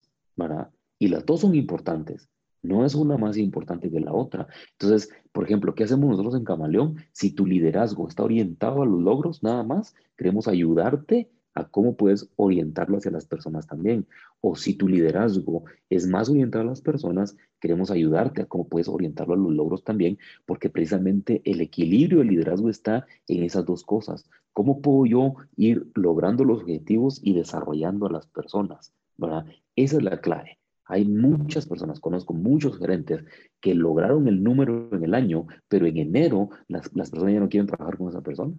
Y las dos son importantes. No es una más importante que la otra. Entonces, por ejemplo, ¿qué hacemos nosotros en Camaleón? Si tu liderazgo está orientado a los logros, nada más, queremos ayudarte a cómo puedes orientarlo hacia las personas también. O si tu liderazgo es más orientado a las personas, queremos ayudarte a cómo puedes orientarlo a los logros también, porque precisamente el equilibrio del liderazgo está en esas dos cosas. ¿Cómo puedo yo ir logrando los objetivos y desarrollando a las personas? ¿verdad? Esa es la clave. Hay muchas personas, conozco muchos gerentes que lograron el número en el año, pero en enero las, personas ya no quieren trabajar con esa persona.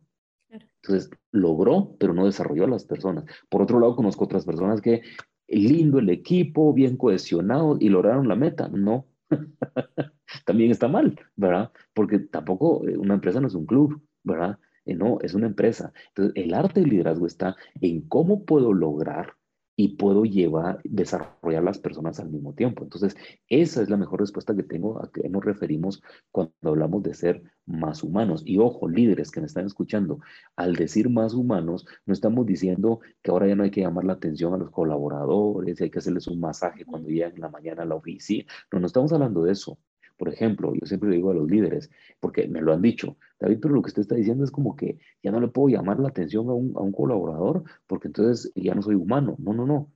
Entonces, logró, pero no desarrolló a las personas. Por otro lado, conozco otras personas que lindo el equipo, bien cohesionado y lograron la meta. No, [laughs] también está mal, ¿verdad? Porque tampoco eh, una empresa no es un club, ¿verdad? Eh, no, es una empresa. Entonces, el arte del liderazgo está en cómo puedo lograr y puedo llevar, desarrollar las personas al mismo tiempo. Entonces, esa es la mejor respuesta que tengo a que nos referimos cuando hablamos de ser más humanos. Y ojo, líderes que me están escuchando, al decir más humanos, no estamos diciendo que ahora ya no hay que llamar la atención a los colaboradores y hay que hacerles un masaje cuando llegan en la mañana a la oficina. No, no estamos hablando de eso. Por ejemplo, yo siempre le digo a los líderes, porque me lo han dicho, David, pero lo que usted está diciendo es como que ya no le puedo llamar la atención a un, a un colaborador porque entonces ya no soy humano. No, no, no.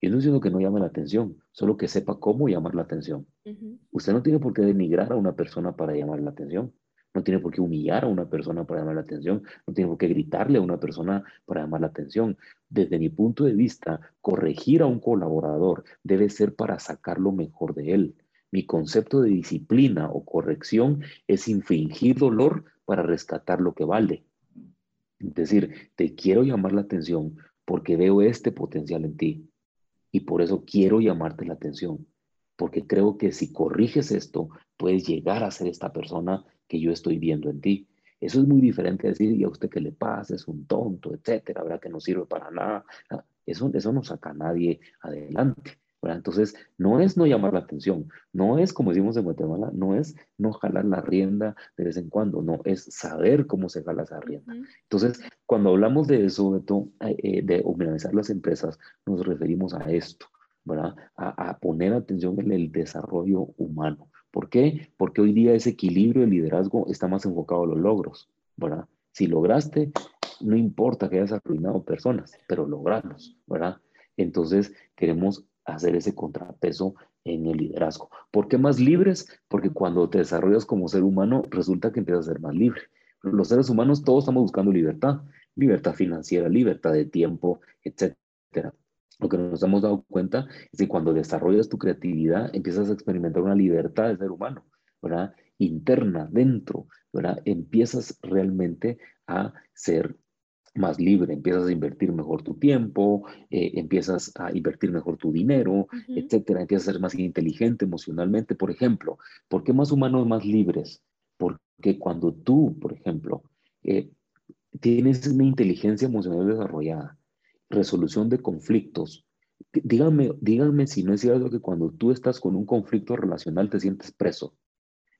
Yo no diciendo que no llame la atención, solo que sepa cómo llamar la atención. Usted no tiene por qué denigrar a una persona para llamar la atención. No tiene por qué humillar a una persona para llamar la atención. No tiene por qué gritarle a una persona para llamar la atención. Desde mi punto de vista, corregir a un colaborador debe ser para sacar lo mejor de él mi concepto de disciplina o corrección es infringir dolor para rescatar lo que vale. Es decir, te quiero llamar la atención porque veo este potencial en ti y por eso quiero llamarte la atención, porque creo que si corriges esto, puedes llegar a ser esta persona que yo estoy viendo en ti. Eso es muy diferente a decir, y a usted que le pasa, es un tonto, etcétera, habrá que no sirve para nada. Eso, eso no saca a nadie adelante. Entonces, no es no llamar la atención, no es, como decimos en Guatemala, no es no jalar la rienda de vez en cuando, no, es saber cómo se jala esa rienda. Entonces, cuando hablamos de eso, eh, eh, de humanizar las empresas, nos referimos a esto, ¿verdad? A, poner atención en el desarrollo humano. ¿Por qué? Porque hoy día ese equilibrio de liderazgo está más enfocado a los logros, ¿verdad? Si lograste, no importa que hayas arruinado personas, pero lograrlos, ¿verdad? Entonces, queremos hacer ese contrapeso en el liderazgo. ¿Por qué más libres? Porque cuando te desarrollas como ser humano, resulta que empiezas a ser más libre. Los seres humanos todos estamos buscando libertad, libertad financiera, libertad de tiempo, etcétera. Lo que nos hemos dado cuenta es que cuando desarrollas tu creatividad, empiezas a experimentar una libertad de ser humano, ¿verdad? Interna, dentro, ¿verdad? Empiezas realmente a ser más libre, empiezas a invertir mejor tu tiempo, eh, empiezas a invertir mejor tu dinero, etcétera, empiezas a ser más inteligente emocionalmente. Por ejemplo, ¿por qué más humanos más libres? Porque cuando tú, por ejemplo, eh, tienes una inteligencia emocional desarrollada, resolución de conflictos, díganme, díganme si no es cierto que cuando tú estás con un conflicto relacional te sientes preso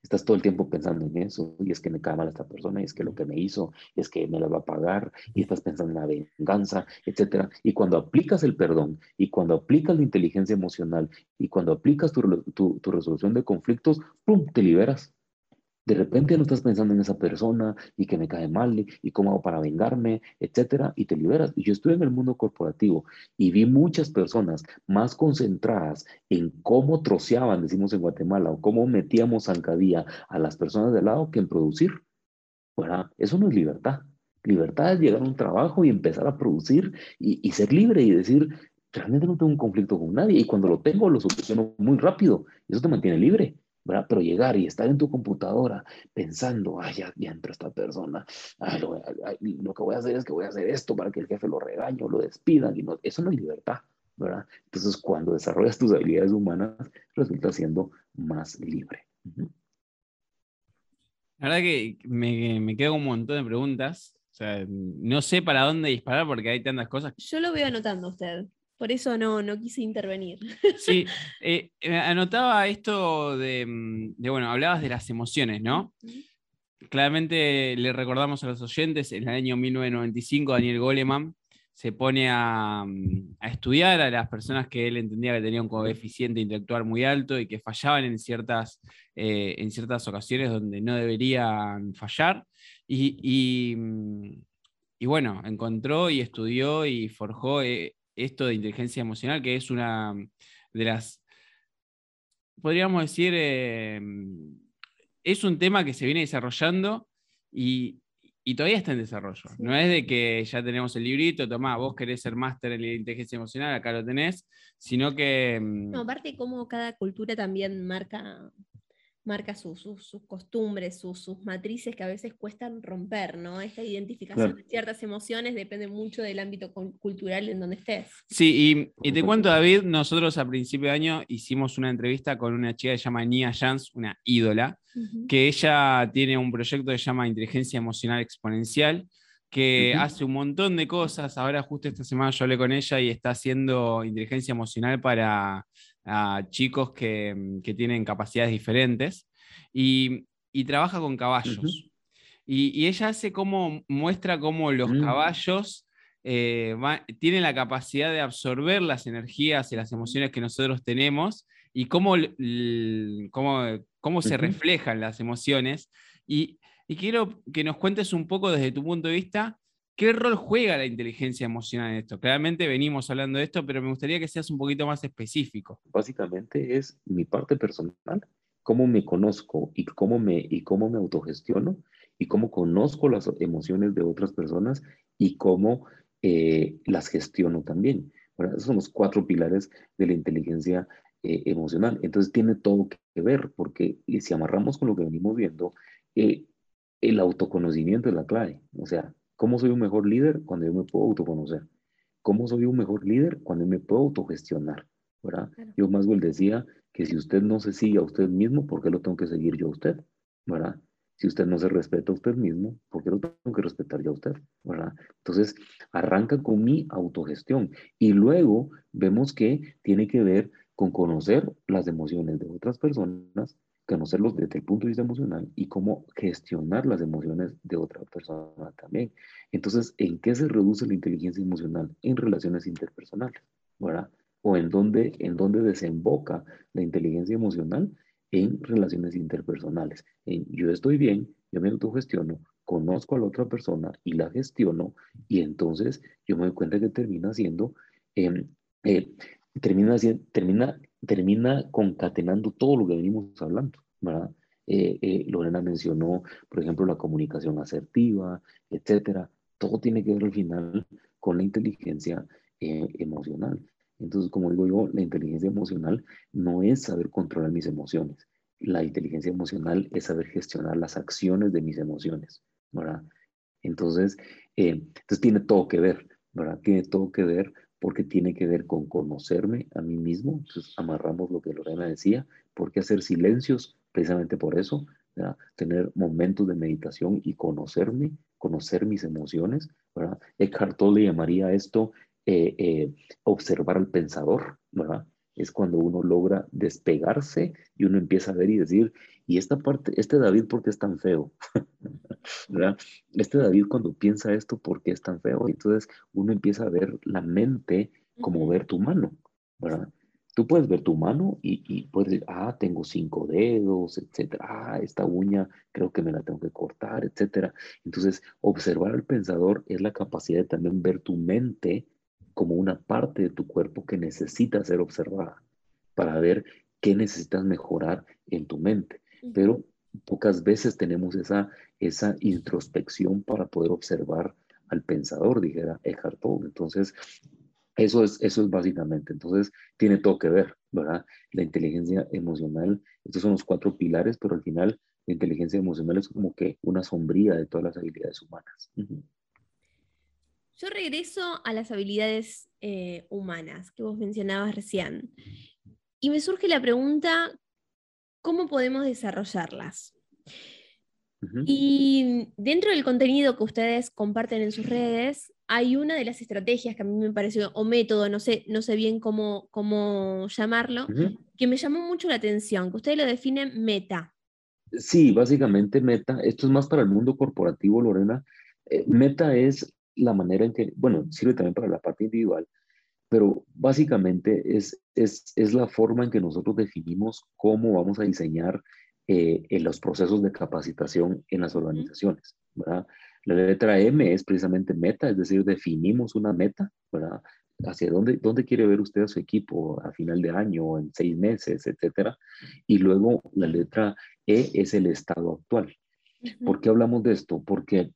estás todo el tiempo pensando en eso, y es que me cae mal esta persona, y es que lo que me hizo, y es que me la va a pagar, y estás pensando en la venganza, etcétera. Y cuando aplicas el perdón, y cuando aplicas la inteligencia emocional, y cuando aplicas tu, tu resolución de conflictos, ¡pum!, te liberas. De repente no estás pensando en esa persona y que me cae mal y cómo hago para vengarme, etcétera, y te liberas. Y yo estuve en el mundo corporativo y vi muchas personas más concentradas en cómo troceaban, decimos en Guatemala, o cómo metíamos zancadilla a las personas de lado que en producir. Bueno, eso no es libertad. Libertad es llegar a un trabajo y empezar a producir y, y ser libre y decir, realmente no tengo un conflicto con nadie y cuando lo tengo lo soluciono muy rápido. Eso te mantiene libre. ¿Verdad? Pero llegar y estar en tu computadora pensando, ay, ya, ya entró esta persona, lo, que voy a hacer es que voy a hacer esto para que el jefe lo regañe o lo despidan, y no, eso no es libertad, ¿verdad? Entonces, cuando desarrollas tus habilidades humanas, resulta siendo más libre. La verdad que me, me quedo un montón de preguntas. O sea, no sé para dónde disparar porque hay tantas cosas. Yo lo veo anotando usted. Por eso no, no quise intervenir. Sí, [laughs] eh, anotaba esto mm, de, bueno, hablabas de las emociones, ¿no? Claramente le recordamos a los oyentes, en el año 1995 Daniel Goleman se pone a, mm, a, estudiar a las personas que él entendía que tenían un coeficiente intelectual muy alto y que fallaban en ciertas, eh, en ciertas ocasiones donde no deberían fallar. Y, y, mm, y, bueno, encontró y estudió y forjó eh, esto de inteligencia emocional, que es una de las, podríamos decir, eh, es un tema que se viene desarrollando y, todavía está en desarrollo. No es de que ya tenemos el librito, tomá, vos querés ser máster en inteligencia emocional, acá lo tenés, sino que... Mm, no, aparte como cada cultura también marca marca sus costumbres, sus, matrices que a veces cuestan romper, ¿no? Esta identificación de ciertas emociones depende mucho del ámbito cultural en donde estés. Sí, y, te cuento, David, nosotros a principio de año hicimos una entrevista con una chica que se llama Nia Jans, una ídola, que ella tiene un proyecto que se llama Inteligencia Emocional Exponencial, que hace un montón de cosas. Ahora justo esta semana yo hablé con ella y está haciendo inteligencia emocional para a chicos que, tienen capacidades diferentes y, trabaja con caballos. y, ella hace como, muestra cómo los mm. caballos eh, tienen la capacidad de absorber las energías y las emociones que nosotros tenemos y cómo, cómo, cómo se reflejan las emociones. Y, y quiero que nos cuentes un poco desde tu punto de vista ¿Qué rol juega la inteligencia emocional en esto? Claramente venimos hablando de esto, pero me gustaría que seas un poquito más específico. Básicamente es mi parte personal, cómo me conozco y cómo me, y cómo me autogestiono y cómo conozco las emociones de otras personas y cómo eh, las gestiono también. Esos son los cuatro pilares de la inteligencia eh, emocional. Entonces tiene todo que ver, porque si amarramos con lo que venimos viendo, eh, el autoconocimiento es la clave. O sea, ¿Cómo soy un mejor líder? Cuando yo me puedo autoconocer. ¿Cómo soy un mejor líder? Cuando yo me puedo autogestionar. ¿verdad? Yo más bien decía que si usted no se sigue a usted mismo, ¿por qué lo tengo que seguir yo a usted? ¿verdad? Si usted no se respeta a usted mismo, ¿por qué lo tengo que respetar yo a usted? ¿verdad? Entonces, arranca con mi autogestión y luego vemos que tiene que ver con conocer las emociones de otras personas conocerlos desde el punto de vista emocional y cómo gestionar las emociones de otra persona también. Entonces, ¿en qué se reduce la inteligencia emocional? En relaciones interpersonales, ¿verdad? O en dónde, en dónde desemboca la inteligencia emocional en relaciones interpersonales. En yo estoy bien, yo me autogestiono, conozco a la otra persona y la gestiono, y entonces yo me doy cuenta que termina siendo, eh, termina, termina termina concatenando todo lo que venimos hablando, ¿verdad? Eh, eh, Lorena mencionó, por ejemplo, la comunicación asertiva, etcétera. Todo tiene que ver al final con la inteligencia eh, emocional. Entonces, como digo yo, la inteligencia emocional no es saber controlar mis emociones. La inteligencia emocional es saber gestionar las acciones de mis emociones, ¿verdad? Entonces, entonces tiene todo que ver, ¿verdad? Tiene todo que ver porque tiene que ver con conocerme a mí mismo. Entonces amarramos lo que Lorena decía, ¿por qué hacer silencios? Precisamente por eso, tener momentos de meditación y conocerme, conocer mis emociones. ¿verdad? Eckhart Tolle llamaría esto eh, eh, observar al pensador, es cuando uno logra despegarse y uno empieza a ver y decir, y esta parte, este David, ¿por qué es tan feo? [laughs] ¿verdad? Este David cuando piensa esto, ¿por qué es tan feo? Entonces uno empieza a ver la mente como ver tu mano, ¿verdad? Tú puedes ver tu mano y, y, puedes decir, ah, tengo cinco dedos, etcétera. Ah, esta uña creo que me la tengo que cortar, etcétera. Entonces, observar al pensador es la capacidad de también ver tu mente como una parte de tu cuerpo que necesita ser observada para ver qué necesitas mejorar en tu mente. Pero pocas veces tenemos esa, esa introspección para poder observar al pensador, dijera Eckhart Tolle. Entonces, Eso es, eso es básicamente. Entonces, tiene todo que ver, ¿verdad? La inteligencia emocional, estos son los cuatro pilares, pero al final la inteligencia emocional es como que una sombría de todas las habilidades humanas. Yo regreso a las habilidades eh, humanas que vos mencionabas recién. Y me surge la pregunta, ¿cómo podemos desarrollarlas? Y dentro del contenido que ustedes comparten en sus redes, hay una de las estrategias que a mí me pareció, o método, no sé, no sé bien cómo, cómo llamarlo, que me llamó mucho la atención, que ustedes lo definen meta. Sí, básicamente meta, esto es más para el mundo corporativo, Lorena. Eh, meta es la manera en que, bueno, sirve también para la parte individual, pero básicamente es, es, es la forma en que nosotros definimos cómo vamos a diseñar eh, en los procesos de capacitación en las organizaciones. ¿verdad? La letra M es precisamente meta, es decir, definimos una meta, ¿verdad? Hacia dónde, dónde quiere ver usted a su equipo a final de año, en seis meses, etcétera. Y luego la letra E es el estado actual. ¿Por qué hablamos de esto? Porque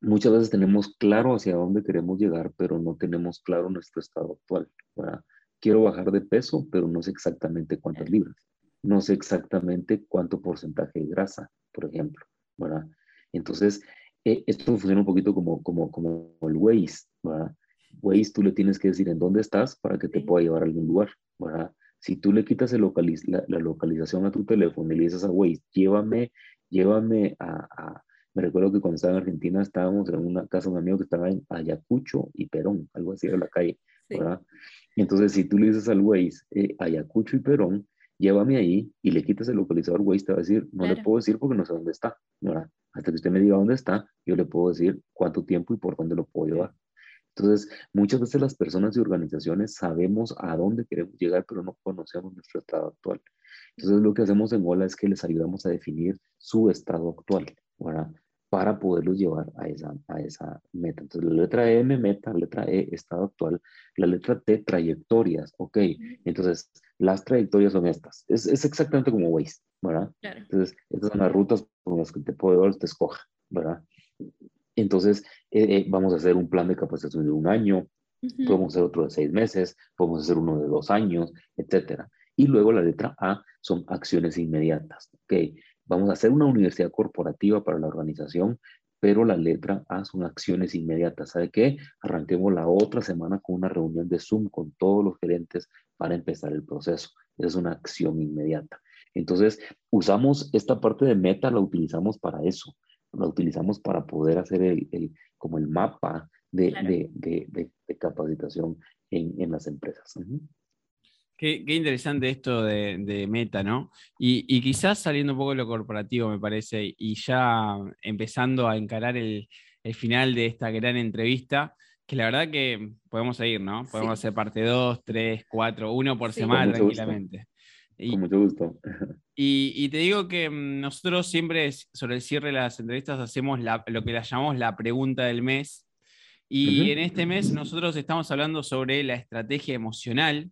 muchas veces tenemos claro hacia dónde queremos llegar, pero no tenemos claro nuestro estado actual. ¿verdad? Quiero bajar de peso, pero no sé exactamente cuántas libras. No sé exactamente cuánto porcentaje de grasa, por ejemplo. ¿verdad? Entonces, eh, esto funciona un poquito como, como, como el Waze, ¿verdad? Waze tú le tienes que decir en dónde estás para que te pueda llevar a algún lugar, ¿verdad? Si tú le quitas el la, localización a tu teléfono y le dices a Waze, llévame, llévame a, Me recuerdo que cuando estaba en Argentina estábamos en una casa de un amigo que estaba en Ayacucho y Perón, algo así era la calle, ¿verdad? Entonces, si tú le dices al Waze, eh, Ayacucho y Perón, llévame ahí y le quitas el localizador, Waze te va a decir, no le puedo decir porque no sé dónde está, ¿verdad? Hasta que usted me diga dónde está, yo le puedo decir cuánto tiempo y por dónde lo puedo llevar. Entonces, muchas veces las personas y organizaciones sabemos a dónde queremos llegar, pero no conocemos nuestro estado actual. Entonces, lo que hacemos en Ola es que les ayudamos a definir su estado actual, ¿verdad? Para poderlos llevar a esa, a esa meta. Entonces, la letra M, meta, la letra E, estado actual, la letra T, trayectorias, ok. Entonces, las trayectorias son estas. Es, es exactamente como Waze, ¿verdad? Entonces, estas son las rutas por las que te puedo te escoja, ¿verdad? Entonces, eh, eh, vamos a hacer un plan de capacitación de un año, podemos hacer otro de seis meses, podemos hacer uno de dos años, etcétera. Y luego la letra A son acciones inmediatas, ¿ok? Vamos a hacer una universidad corporativa para la organización, pero la letra A son acciones inmediatas. ¿Sabe qué? Arranquemos la otra semana con una reunión de Zoom con todos los gerentes para empezar el proceso. es una acción inmediata. Entonces, usamos esta parte de meta, la utilizamos para eso. La utilizamos para poder hacer el, como el mapa de, de, capacitación en, en, las empresas. Qué, interesante esto de, meta, ¿no? Y, quizás saliendo un poco de lo corporativo, me parece, y ya empezando a encarar el, final de esta gran entrevista, que la verdad que podemos seguir, ¿no? Podemos hacer parte 2, 3, 4, 1 por semana tranquilamente. Y, Con mucho gusto. [laughs] Y, te digo que mm, nosotros siempre sobre el cierre de las entrevistas hacemos lo que la llamamos la pregunta del mes. Y en este mes nosotros estamos hablando sobre la estrategia emocional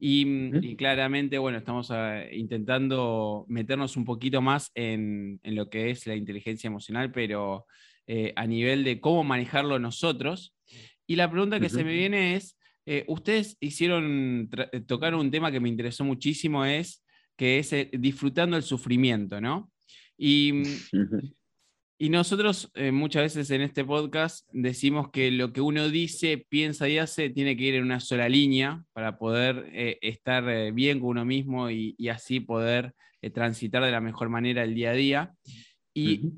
Mm, y, claramente, bueno, estamos ah, intentando meternos un poquito más en, lo que es la inteligencia emocional, pero eh, a nivel de cómo manejarlo nosotros. Y la pregunta que se me viene es, eh, ustedes hicieron, eh, tocar un tema que me interesó muchísimo, es que es disfrutando el sufrimiento, ¿no? Y mm, [laughs] y nosotros eh, muchas veces en este podcast decimos que lo que uno dice, piensa y hace tiene que ir en una sola línea para poder eh, estar eh, bien con uno mismo y, así poder transitar de la mejor manera el día a día. Y,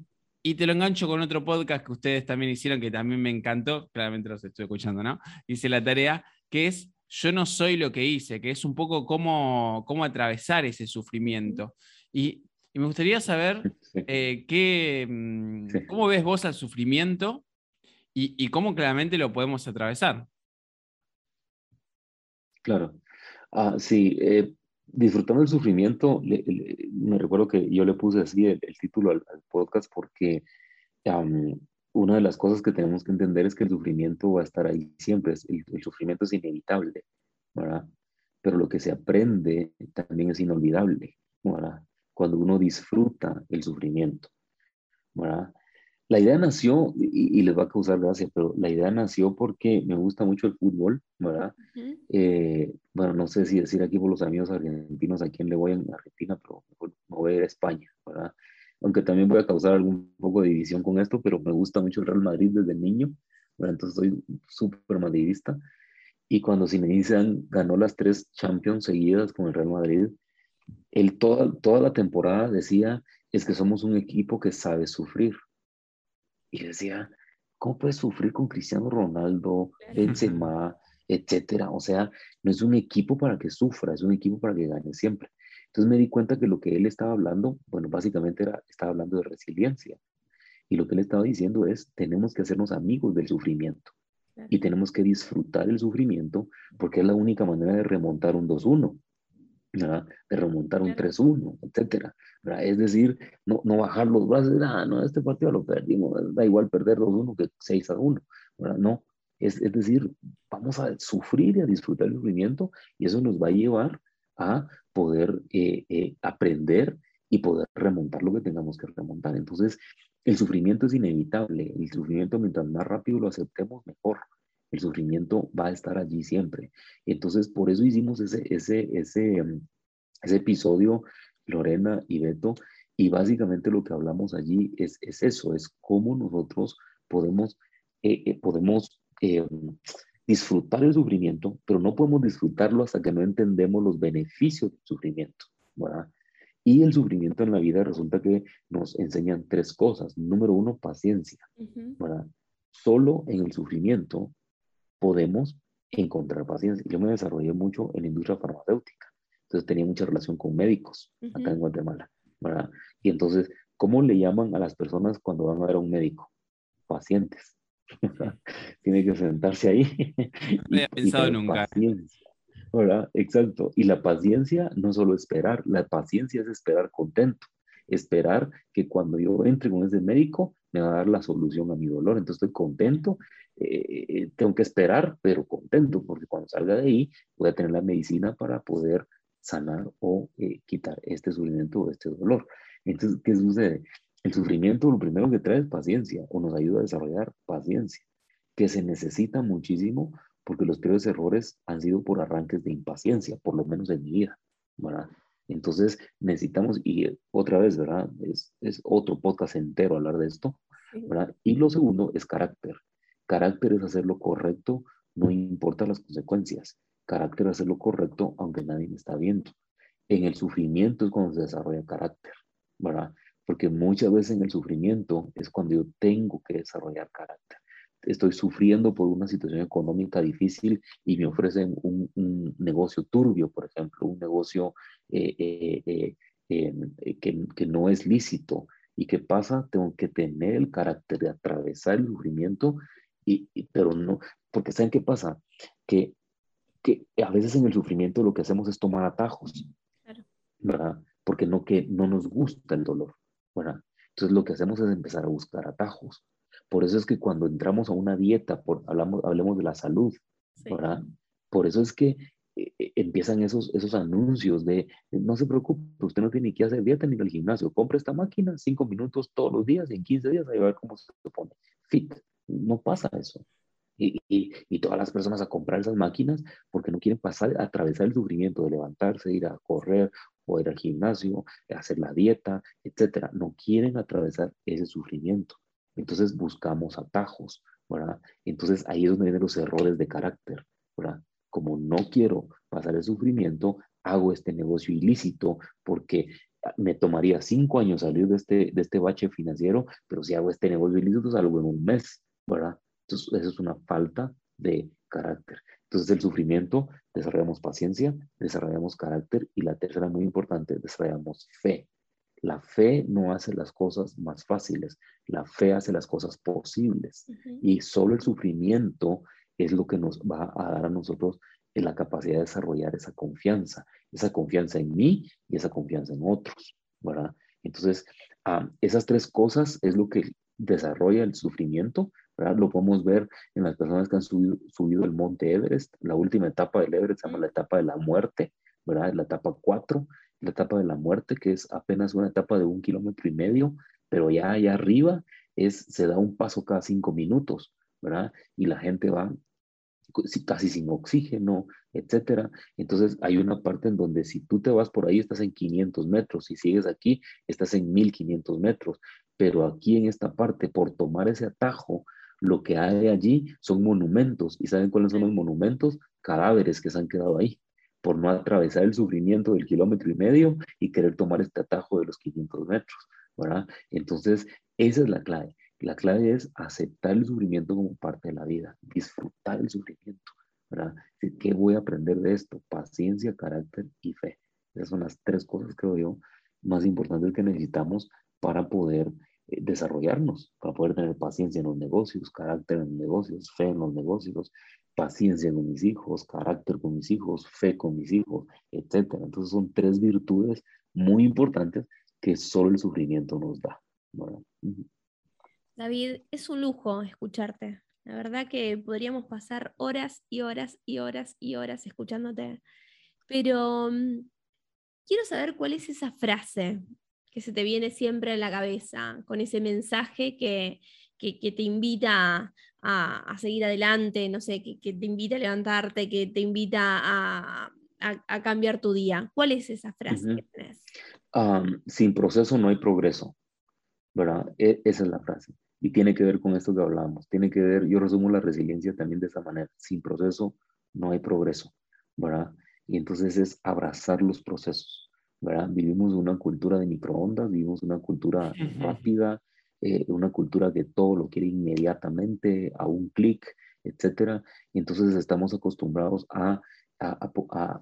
y, te lo engancho con otro podcast que ustedes también hicieron, que también me encantó, claramente los estoy escuchando, ¿no? Hice la tarea, que es Yo no soy lo que hice, que es un poco cómo, cómo atravesar ese sufrimiento. Y y me gustaría saber eh, qué, mm, cómo ves vos al sufrimiento y, cómo claramente lo podemos atravesar. Claro. Ah, sí, eh, disfrutando el sufrimiento, me recuerdo que yo le puse así el, título al, podcast porque una de las cosas que tenemos que entender es que el sufrimiento va a estar ahí siempre, el, el sufrimiento es inevitable, ¿verdad? Pero lo que se aprende también es inolvidable, ¿verdad? Cuando uno disfruta el sufrimiento. la idea nació, y, les va a causar gracia, pero la idea nació porque me gusta mucho el fútbol, ¿verdad? Eh, bueno, no sé si decir aquí por los amigos argentinos a quién le voy en Argentina, pero me voy a ir a España, ¿verdad? Aunque también voy a causar algún poco de división con esto, pero me gusta mucho el Real Madrid desde niño, ¿verdad? Entonces soy súper madridista. Y cuando me dicen ganó las tres Champions seguidas con el Real Madrid, él toda, toda la temporada decía, es que somos un equipo que sabe sufrir, y decía, ¿cómo puedes sufrir con Cristiano Ronaldo, Benzema, etcétera? O sea, no es un equipo para que sufra, es un equipo para que gane siempre. Entonces me di cuenta que lo que él estaba hablando, bueno, básicamente era, estaba hablando de resiliencia. Y lo que él estaba diciendo es, tenemos que hacernos amigos del sufrimiento. Y tenemos que disfrutar el sufrimiento porque es la única manera de remontar un 2-1 de remontar un 3-1, etcétera. Es decir, no, no bajar los brazos, ah, no, este partido lo perdimos, da igual perder 2-1 que 6-1, no. Es, es, decir, vamos a sufrir y a disfrutar el sufrimiento y eso nos va a llevar a poder eh, eh, aprender y poder remontar lo que tengamos que remontar. Entonces, el sufrimiento es inevitable. El sufrimiento, mientras más rápido lo aceptemos, mejor el sufrimiento va a estar allí siempre. Entonces, por eso hicimos ese, ese, ese, mm, ese episodio, Lorena y Beto, y básicamente lo que hablamos allí es, es eso, es cómo nosotros podemos, eh, eh, podemos eh, disfrutar el sufrimiento, pero no podemos disfrutarlo hasta que no entendemos los beneficios del sufrimiento, ¿verdad? Y el sufrimiento en la vida resulta que nos enseñan tres cosas. Número uno, paciencia, ¿verdad? Solo en el sufrimiento podemos encontrar paciencia. Yo me desarrollé mucho en la industria farmacéutica, entonces tenía mucha relación con médicos acá en Guatemala, ¿verdad? Y entonces, ¿cómo le llaman a las personas cuando van a ver a un médico? Pacientes. [laughs] Tiene que sentarse ahí. No [laughs] había pensado nunca. Paciencia, ¿verdad? Exacto. Y la paciencia no solo esperar, la paciencia es esperar contento esperar que cuando yo entre con ese médico me va a dar la solución a mi dolor. Entonces estoy contento, eh, eh, tengo que esperar, pero contento, porque cuando salga de ahí voy a tener la medicina para poder sanar o eh, quitar este sufrimiento o este dolor. Entonces, ¿qué sucede? El sufrimiento lo primero que trae es paciencia o nos ayuda a desarrollar paciencia, que se necesita muchísimo porque los peores errores han sido por arranques de impaciencia, por lo menos en mi vida. ¿verdad? Entonces necesitamos, y otra vez, ¿verdad? Es, es otro podcast entero hablar de esto, ¿verdad? Y lo segundo es carácter. Carácter es hacer lo correcto, no importa las consecuencias. Carácter es hacer lo correcto aunque nadie me está viendo. En el sufrimiento es cuando se desarrolla carácter, ¿verdad? Porque muchas veces en el sufrimiento es cuando yo tengo que desarrollar carácter estoy sufriendo por una situación económica difícil y me ofrecen un, negocio turbio, por ejemplo, un negocio eh, eh, eh, que, que, no es lícito. ¿Y qué pasa? Tengo que tener el carácter de atravesar el sufrimiento, y, pero no, porque ¿saben qué pasa? Que, que a veces en el sufrimiento lo que hacemos es tomar atajos, ¿verdad? Porque no, que no nos gusta el dolor, ¿verdad? Entonces lo que hacemos es empezar a buscar atajos. Por eso es que cuando entramos a una dieta, por, hablamos, hablemos de la salud, ¿verdad? Por eso es que empiezan esos, esos anuncios de no se preocupe, usted no tiene que hacer dieta ni ir al gimnasio, compre esta máquina cinco minutos todos los días y en 15 días a ver cómo se pone fit. No pasa eso. Y, y, y, todas las personas a comprar esas máquinas porque no quieren pasar, atravesar el sufrimiento de levantarse, ir a correr o ir al gimnasio, hacer la dieta, etcétera. No quieren atravesar ese sufrimiento. Entonces buscamos atajos, ¿verdad? Entonces ahí es donde vienen los errores de carácter, ¿verdad? Como no quiero pasar el sufrimiento, hago este negocio ilícito porque me tomaría cinco años salir de este, de este bache financiero, pero si hago este negocio ilícito salgo en un mes, ¿verdad? Entonces eso es una falta de carácter. Entonces el sufrimiento, desarrollamos paciencia, desarrollamos carácter y la tercera muy importante, desarrollamos fe. La fe no hace las cosas más fáciles, la fe hace las cosas posibles. Y solo el sufrimiento es lo que nos va a dar a nosotros la capacidad de desarrollar esa confianza, esa confianza en mí y esa confianza en otros, ¿verdad? Entonces, esas tres cosas es lo que desarrolla el sufrimiento, ¿verdad? Lo podemos ver en las personas que han subido, subido el monte Everest, la última etapa del Everest se llama la etapa de la muerte, ¿verdad? La etapa 4, la etapa de la muerte, que es apenas una etapa de un kilómetro y medio, pero ya allá arriba es, se da un paso cada cinco minutos, ¿verdad? Y la gente va casi sin oxígeno, etcétera. Entonces hay una parte en donde si tú te vas por ahí estás en 500 metros, si sigues aquí estás en 1500 metros, pero aquí en esta parte, por tomar ese atajo, lo que hay allí son monumentos. ¿Y saben cuáles son los monumentos? Cadáveres que se han quedado ahí por no atravesar el sufrimiento del kilómetro y medio y querer tomar este atajo de los 500 metros, ¿verdad? Entonces, esa es la clave. La clave es aceptar el sufrimiento como parte de la vida, disfrutar el sufrimiento, ¿verdad? ¿Qué voy a aprender de esto? Paciencia, carácter y fe. Esas son las tres cosas, creo yo, más importantes que necesitamos para poder eh, desarrollarnos, para poder tener paciencia en los negocios, carácter en los negocios, fe en los negocios, paciencia con mis hijos, carácter con mis hijos, fe con mis hijos, etc. Entonces son tres virtudes muy importantes que solo el sufrimiento nos da. ¿verdad? David, es un lujo escucharte. La verdad que podríamos pasar horas y horas y horas y horas escuchándote. Pero mm, quiero saber cuál es esa frase que se te viene siempre en la cabeza, con ese mensaje que, te invita a, seguir adelante, no sé, que, te invita a levantarte, que te invita a, cambiar tu día. ¿Cuál es esa frase que tenés? sin proceso no hay progreso, ¿verdad? E, esa es la frase. Y tiene que ver con esto que hablamos. Tiene que ver, yo resumo la resiliencia también de esa manera. Sin proceso no hay progreso, ¿verdad? Y entonces es abrazar los procesos, ¿verdad? Vivimos una cultura de microondas, vivimos una cultura rápida, eh, una cultura que todo lo quiere inmediatamente, a un clic, etcétera. Y entonces estamos acostumbrados a, a,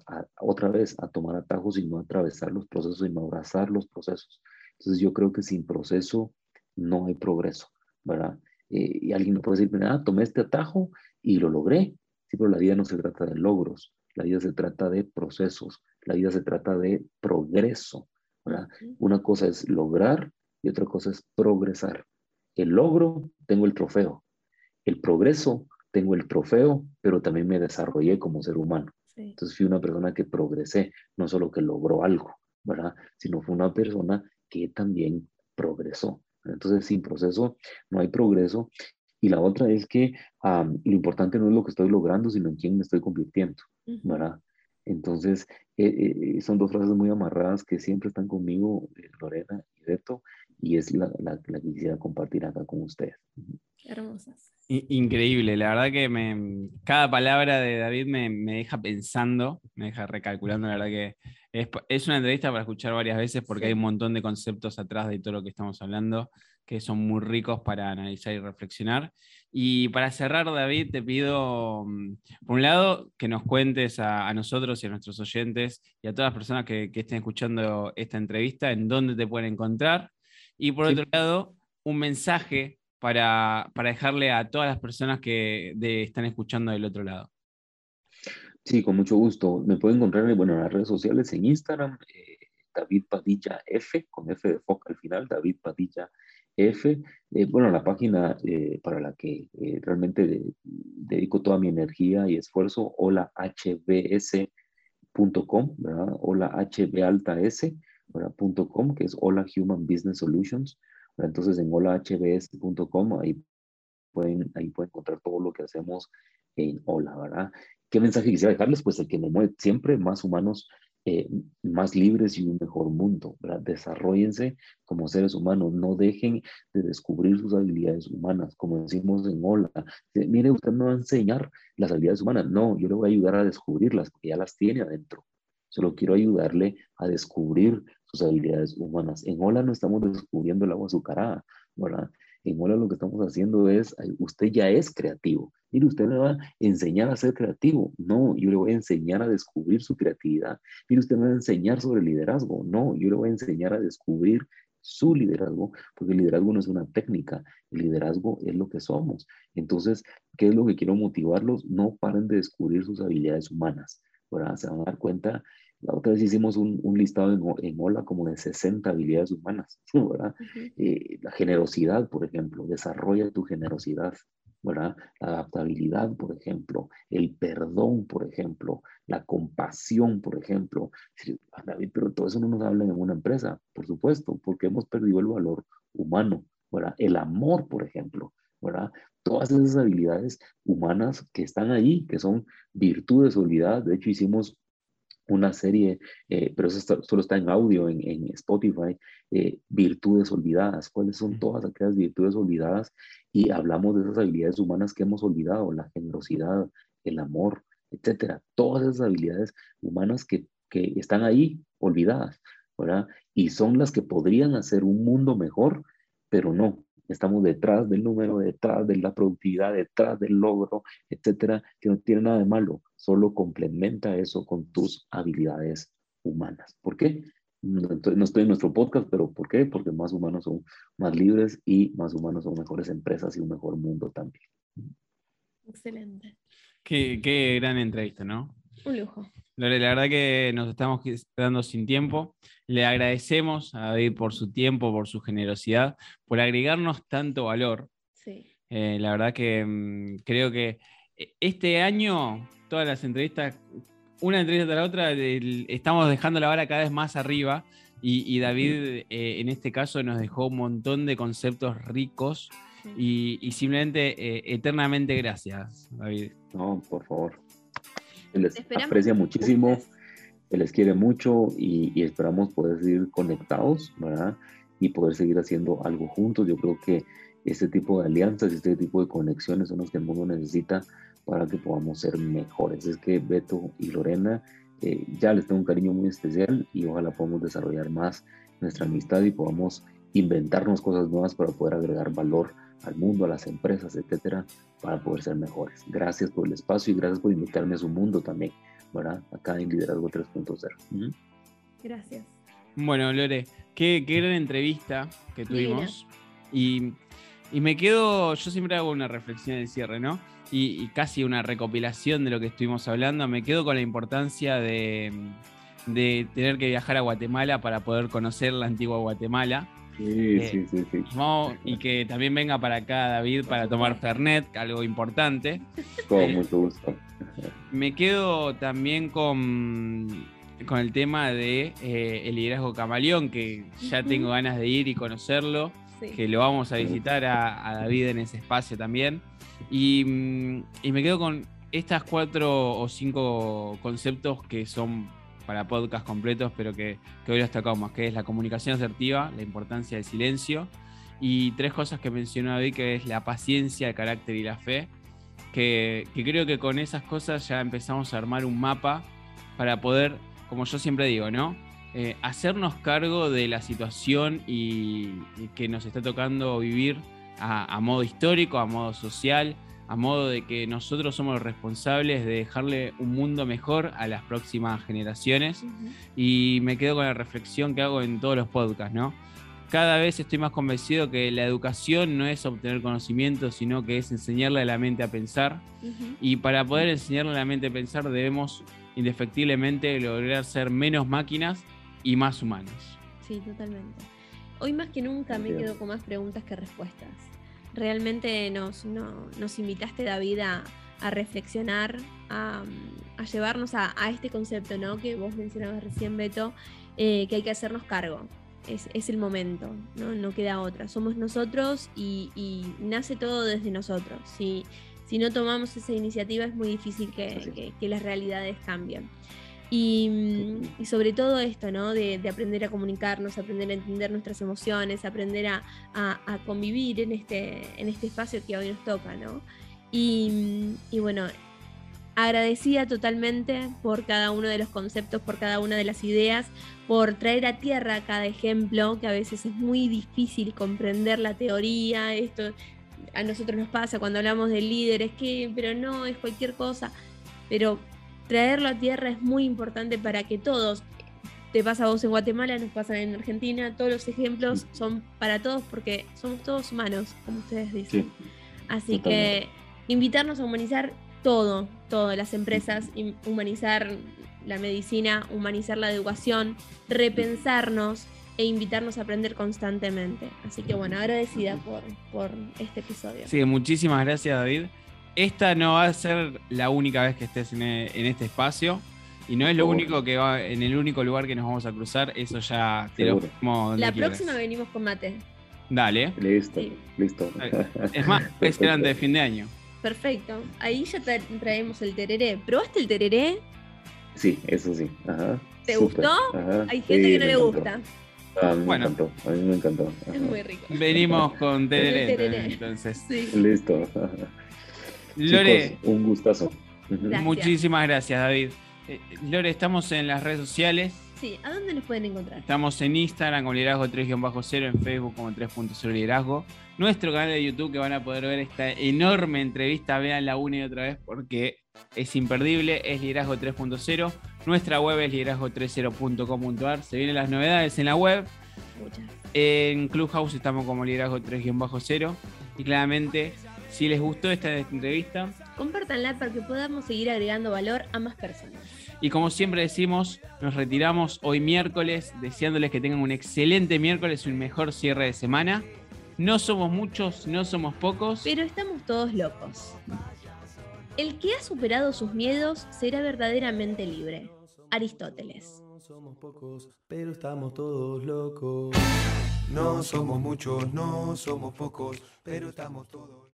a, otra vez a tomar atajos y no atravesar los procesos y no abrazar los procesos. Entonces yo creo que sin proceso no hay progreso. ¿Verdad? Eh, y alguien me puede decir, ah, tomé este atajo y lo logré. Sí, pero la vida no se trata de logros, la vida se trata de procesos, la vida se trata de progreso, ¿verdad? Una cosa es lograr y otra cosa es progresar. El logro, tengo el trofeo. El progreso, tengo el trofeo, pero también me desarrollé como ser humano. Entonces fui una persona que progresé, no solo que logró algo, ¿verdad? Sino fue una persona que también progresó. Entonces, sin proceso no hay progreso. Y la otra es que lo importante no es lo que estoy logrando, sino en quién me estoy convirtiendo, ¿verdad? Entonces, eh, eh, son dos frases muy amarradas que siempre están conmigo, eh, Lorena y Beto, y es la, la, que quisiera compartir acá con ustedes. Hermosas. Increíble, la verdad que me, cada palabra de David me, me, deja pensando, me deja recalculando, la verdad que es, es, una entrevista para escuchar varias veces porque hay un montón de conceptos atrás de todo lo que estamos hablando que son muy ricos para analizar y reflexionar. Y para cerrar, David, te pido, mm, por un lado, que nos cuentes a, nosotros y a nuestros oyentes y a todas las personas que, que, estén escuchando esta entrevista en dónde te pueden encontrar. Y por otro lado, un mensaje para, para, dejarle a todas las personas que están escuchando del otro lado. Sí, con mucho gusto. Me pueden encontrar bueno, en las redes sociales, en Instagram, eh, David Padilla F, con F de foca al final, David Padilla F. Eh, bueno, la página eh, para la que realmente dedico toda mi energía y esfuerzo, hola hbs.com, ¿verdad? Hola hbaltas, ¿verdad? .com, que es Hola Human Business Solutions. Entonces en holahbs.com ahí pueden, ahí pueden encontrar todo lo que hacemos en Hola, ¿verdad? ¿Qué mensaje quisiera dejarles? Pues el que me mueve siempre más humanos, eh, más libres y un mejor mundo, ¿verdad? Desarrollense como seres humanos, no dejen de descubrir sus habilidades humanas, como decimos en Hola. Mire, usted no va a enseñar las habilidades humanas, no, yo le voy a ayudar a descubrirlas, porque ya las tiene adentro. Solo quiero ayudarle a descubrir sus habilidades humanas. En Hola no estamos descubriendo el agua azucarada, ¿verdad? En Hola lo que estamos haciendo es, usted ya es creativo. Mire, usted me va a enseñar a ser creativo. No, yo le voy a enseñar a descubrir su creatividad. Mire, usted me va a enseñar sobre liderazgo. No, yo le voy a enseñar a descubrir su liderazgo, porque el liderazgo no es una técnica, el liderazgo es lo que somos. Entonces, ¿qué es lo que quiero motivarlos? No paren de descubrir sus habilidades humanas. ¿verdad? Se van a dar cuenta la otra vez hicimos un, un listado en, en, Hola como de 60 habilidades humanas, [laughs] ¿verdad? Eh, la generosidad, por ejemplo, desarrolla tu generosidad, ¿verdad? La adaptabilidad, por ejemplo, el perdón, por ejemplo, la compasión, por ejemplo. David, pero todo eso no nos habla en una empresa, por supuesto, porque hemos perdido el valor humano, ¿verdad? El amor, por ejemplo, ¿verdad? Todas esas habilidades humanas que están ahí, que son virtudes olvidadas. De hecho, hicimos una serie, eh, pero eso solo está en audio en, en Spotify, eh, virtudes olvidadas. ¿Cuáles son todas aquellas virtudes olvidadas? Y hablamos de esas habilidades humanas que hemos olvidado, la generosidad, el amor, etcétera. Todas esas habilidades humanas que, que están ahí olvidadas, ¿verdad? Y son las que podrían hacer un mundo mejor, pero no. Estamos detrás del número, detrás de la productividad, detrás del logro, etcétera, que no tiene nada de malo. Solo complementa eso con tus habilidades humanas. ¿Por qué? No estoy en nuestro podcast, pero ¿por qué? Porque más humanos son más libres y más humanos son mejores empresas y un mejor mundo también. Excelente. Qué, qué gran entrevista, ¿no? Un lujo. Lore, la verdad que nos estamos quedando sin tiempo. Le agradecemos a David por su tiempo, por su generosidad, por agregarnos tanto valor. Sí. Eh, la verdad que mm, creo que eh, este año, todas las entrevistas, una entrevista tras la otra, el- estamos dejando la vara cada vez más arriba. Y, y David, eh, en este caso, nos dejó un montón de conceptos ricos. Y, y simplemente, eh, eternamente gracias, David. No, por favor. Se les aprecia muchísimo, se les quiere mucho y, y esperamos poder seguir conectados, ¿verdad? Y poder seguir haciendo algo juntos. Yo creo que este tipo de alianzas, este tipo de conexiones son las que el mundo necesita para que podamos ser mejores. Es que Beto y Lorena eh, ya les tengo un cariño muy especial y ojalá podamos desarrollar más nuestra amistad y podamos inventarnos cosas nuevas para poder agregar valor al mundo, a las empresas, etcétera, para poder ser mejores. Gracias por el espacio y gracias por invitarme a su mundo también, ¿verdad? Acá en Liderazgo 3.0. Ujú. Gracias. Bueno, Lore, qué, qué gran entrevista que tuvimos. Y, y me quedo, yo siempre hago una reflexión del cierre, ¿no? Y, y casi una recopilación de lo que estuvimos hablando. Me quedo con la importancia de, de tener que viajar a Guatemala para poder conocer la antigua Guatemala. Sí, Eh, sí, sí, sí. Vamos- y que también venga para acá David para tomar Fernet, algo importante. Con mucho gusto. Me quedo también con, con el tema de eh, el liderazgo camaleón, que ya tengo ganas de ir y conocerlo, Sí. que lo vamos a visitar a, a David en ese espacio también. Y, mm, y me quedo con estas cuatro o cinco conceptos que son para podcast completos, pero que, que hoy los tocamos, que es la comunicación asertiva, la importancia del silencio, y tres cosas que mencionó David, que es la paciencia, el carácter y la fe, que, creo que con esas cosas ya empezamos a armar un mapa para poder, como yo siempre digo, ¿no? Eh, hacernos cargo de la situación y que nos está tocando vivir a, a modo histórico, a modo social, a modo de que nosotros somos los responsables de dejarle un mundo mejor a las próximas generaciones. Y me quedo con la reflexión que hago en todos los podcasts, ¿no? Cada vez estoy más convencido que la educación no es obtener conocimiento, sino que es enseñarle a la mente a pensar. Y para poder enseñarle a la mente a pensar debemos indefectiblemente lograr ser menos máquinas y más humanos. Sí, totalmente. Hoy más que nunca me quedo con más preguntas que respuestas. Realmente nos, no- nos invitaste, David, a, a reflexionar, a, a llevarnos a, a este concepto ¿no? que vos mencionabas recién, Beto, eh, que hay que hacernos cargo. Es, es el momento, ¿no? no queda otra. Somos nosotros y, y nace todo desde nosotros. Si, si no tomamos esa iniciativa es muy difícil que- que las realidades cambien. Y, mm, y sobre todo esto, ¿no? De, de aprender a comunicarnos, aprender a entender nuestras emociones, aprender a, a- a convivir en este, en este espacio que hoy nos toca, ¿no? Y, mm, y bueno, agradecida totalmente por cada uno de los conceptos, por cada una de las ideas, por traer a tierra cada ejemplo, que a veces es muy difícil comprender la teoría, esto a nosotros nos pasa cuando hablamos de líderes, que, pero no, es cualquier cosa, pero traerlo a tierra es muy importante para que todos, te pasa a vos en Guatemala, nos pasa en Argentina, todos los ejemplos son para todos porque somos todos humanos, como ustedes dicen. Sí, Así totalmente. que invitarnos a humanizar todo, todo, las empresas, im- humanizar la medicina, humanizar la educación, repensarnos e invitarnos a aprender constantemente. Así que bueno, agradecida por, por este episodio. Que muchísimas gracias, David. Esta no va a ser la única vez que estés en, e- en este espacio. Y no es lo único que va, en el único lugar que nos vamos a cruzar, eso ya te lo Seguro. donde La quieras. próxima venimos con mate. Dale. Listo, Sí. listo. [laughs] Es más, es de fin de año. Perfecto. Ahí ya tra- traemos el tereré. ¿Probaste el tereré? Sí, eso sí. Ajá. ¿Te gustó? Ajá. Hay gente Sí, que no le encantó. gusta. Ah, a mí Bueno. me encantó. A mí me encantó. Es muy rico. Venimos con tereré. tereré. Entonces, Sí. Listo. Lore, Chicos, un gustazo. Gracias. muchísimas gracias, David. Eh, Lore, estamos en las redes sociales. Sí, ¿a dónde nos pueden encontrar? Estamos en Instagram como liderazgo 3-0, en Facebook como 3.0 liderazgo. Nuestro canal de YouTube que van a poder ver esta enorme entrevista, veanla una y otra vez porque es imperdible, es liderazgo 3.0. Nuestra web es liderazgo30.com.ar. Se vienen las novedades en la web. Muchas. En Clubhouse estamos como liderazgo 3-0. Y claramente, si les gustó esta entrevista, Compártanla para que podamos seguir agregando valor a más personas. Y como siempre decimos, nos retiramos hoy miércoles, deseándoles que tengan un excelente miércoles y un mejor cierre de semana. No somos muchos, no somos pocos. Pero estamos todos locos. El que ha superado sus miedos será verdaderamente libre. Aristóteles. No somos pocos, pero estamos todos locos. No somos muchos, no somos pocos, pero estamos todos.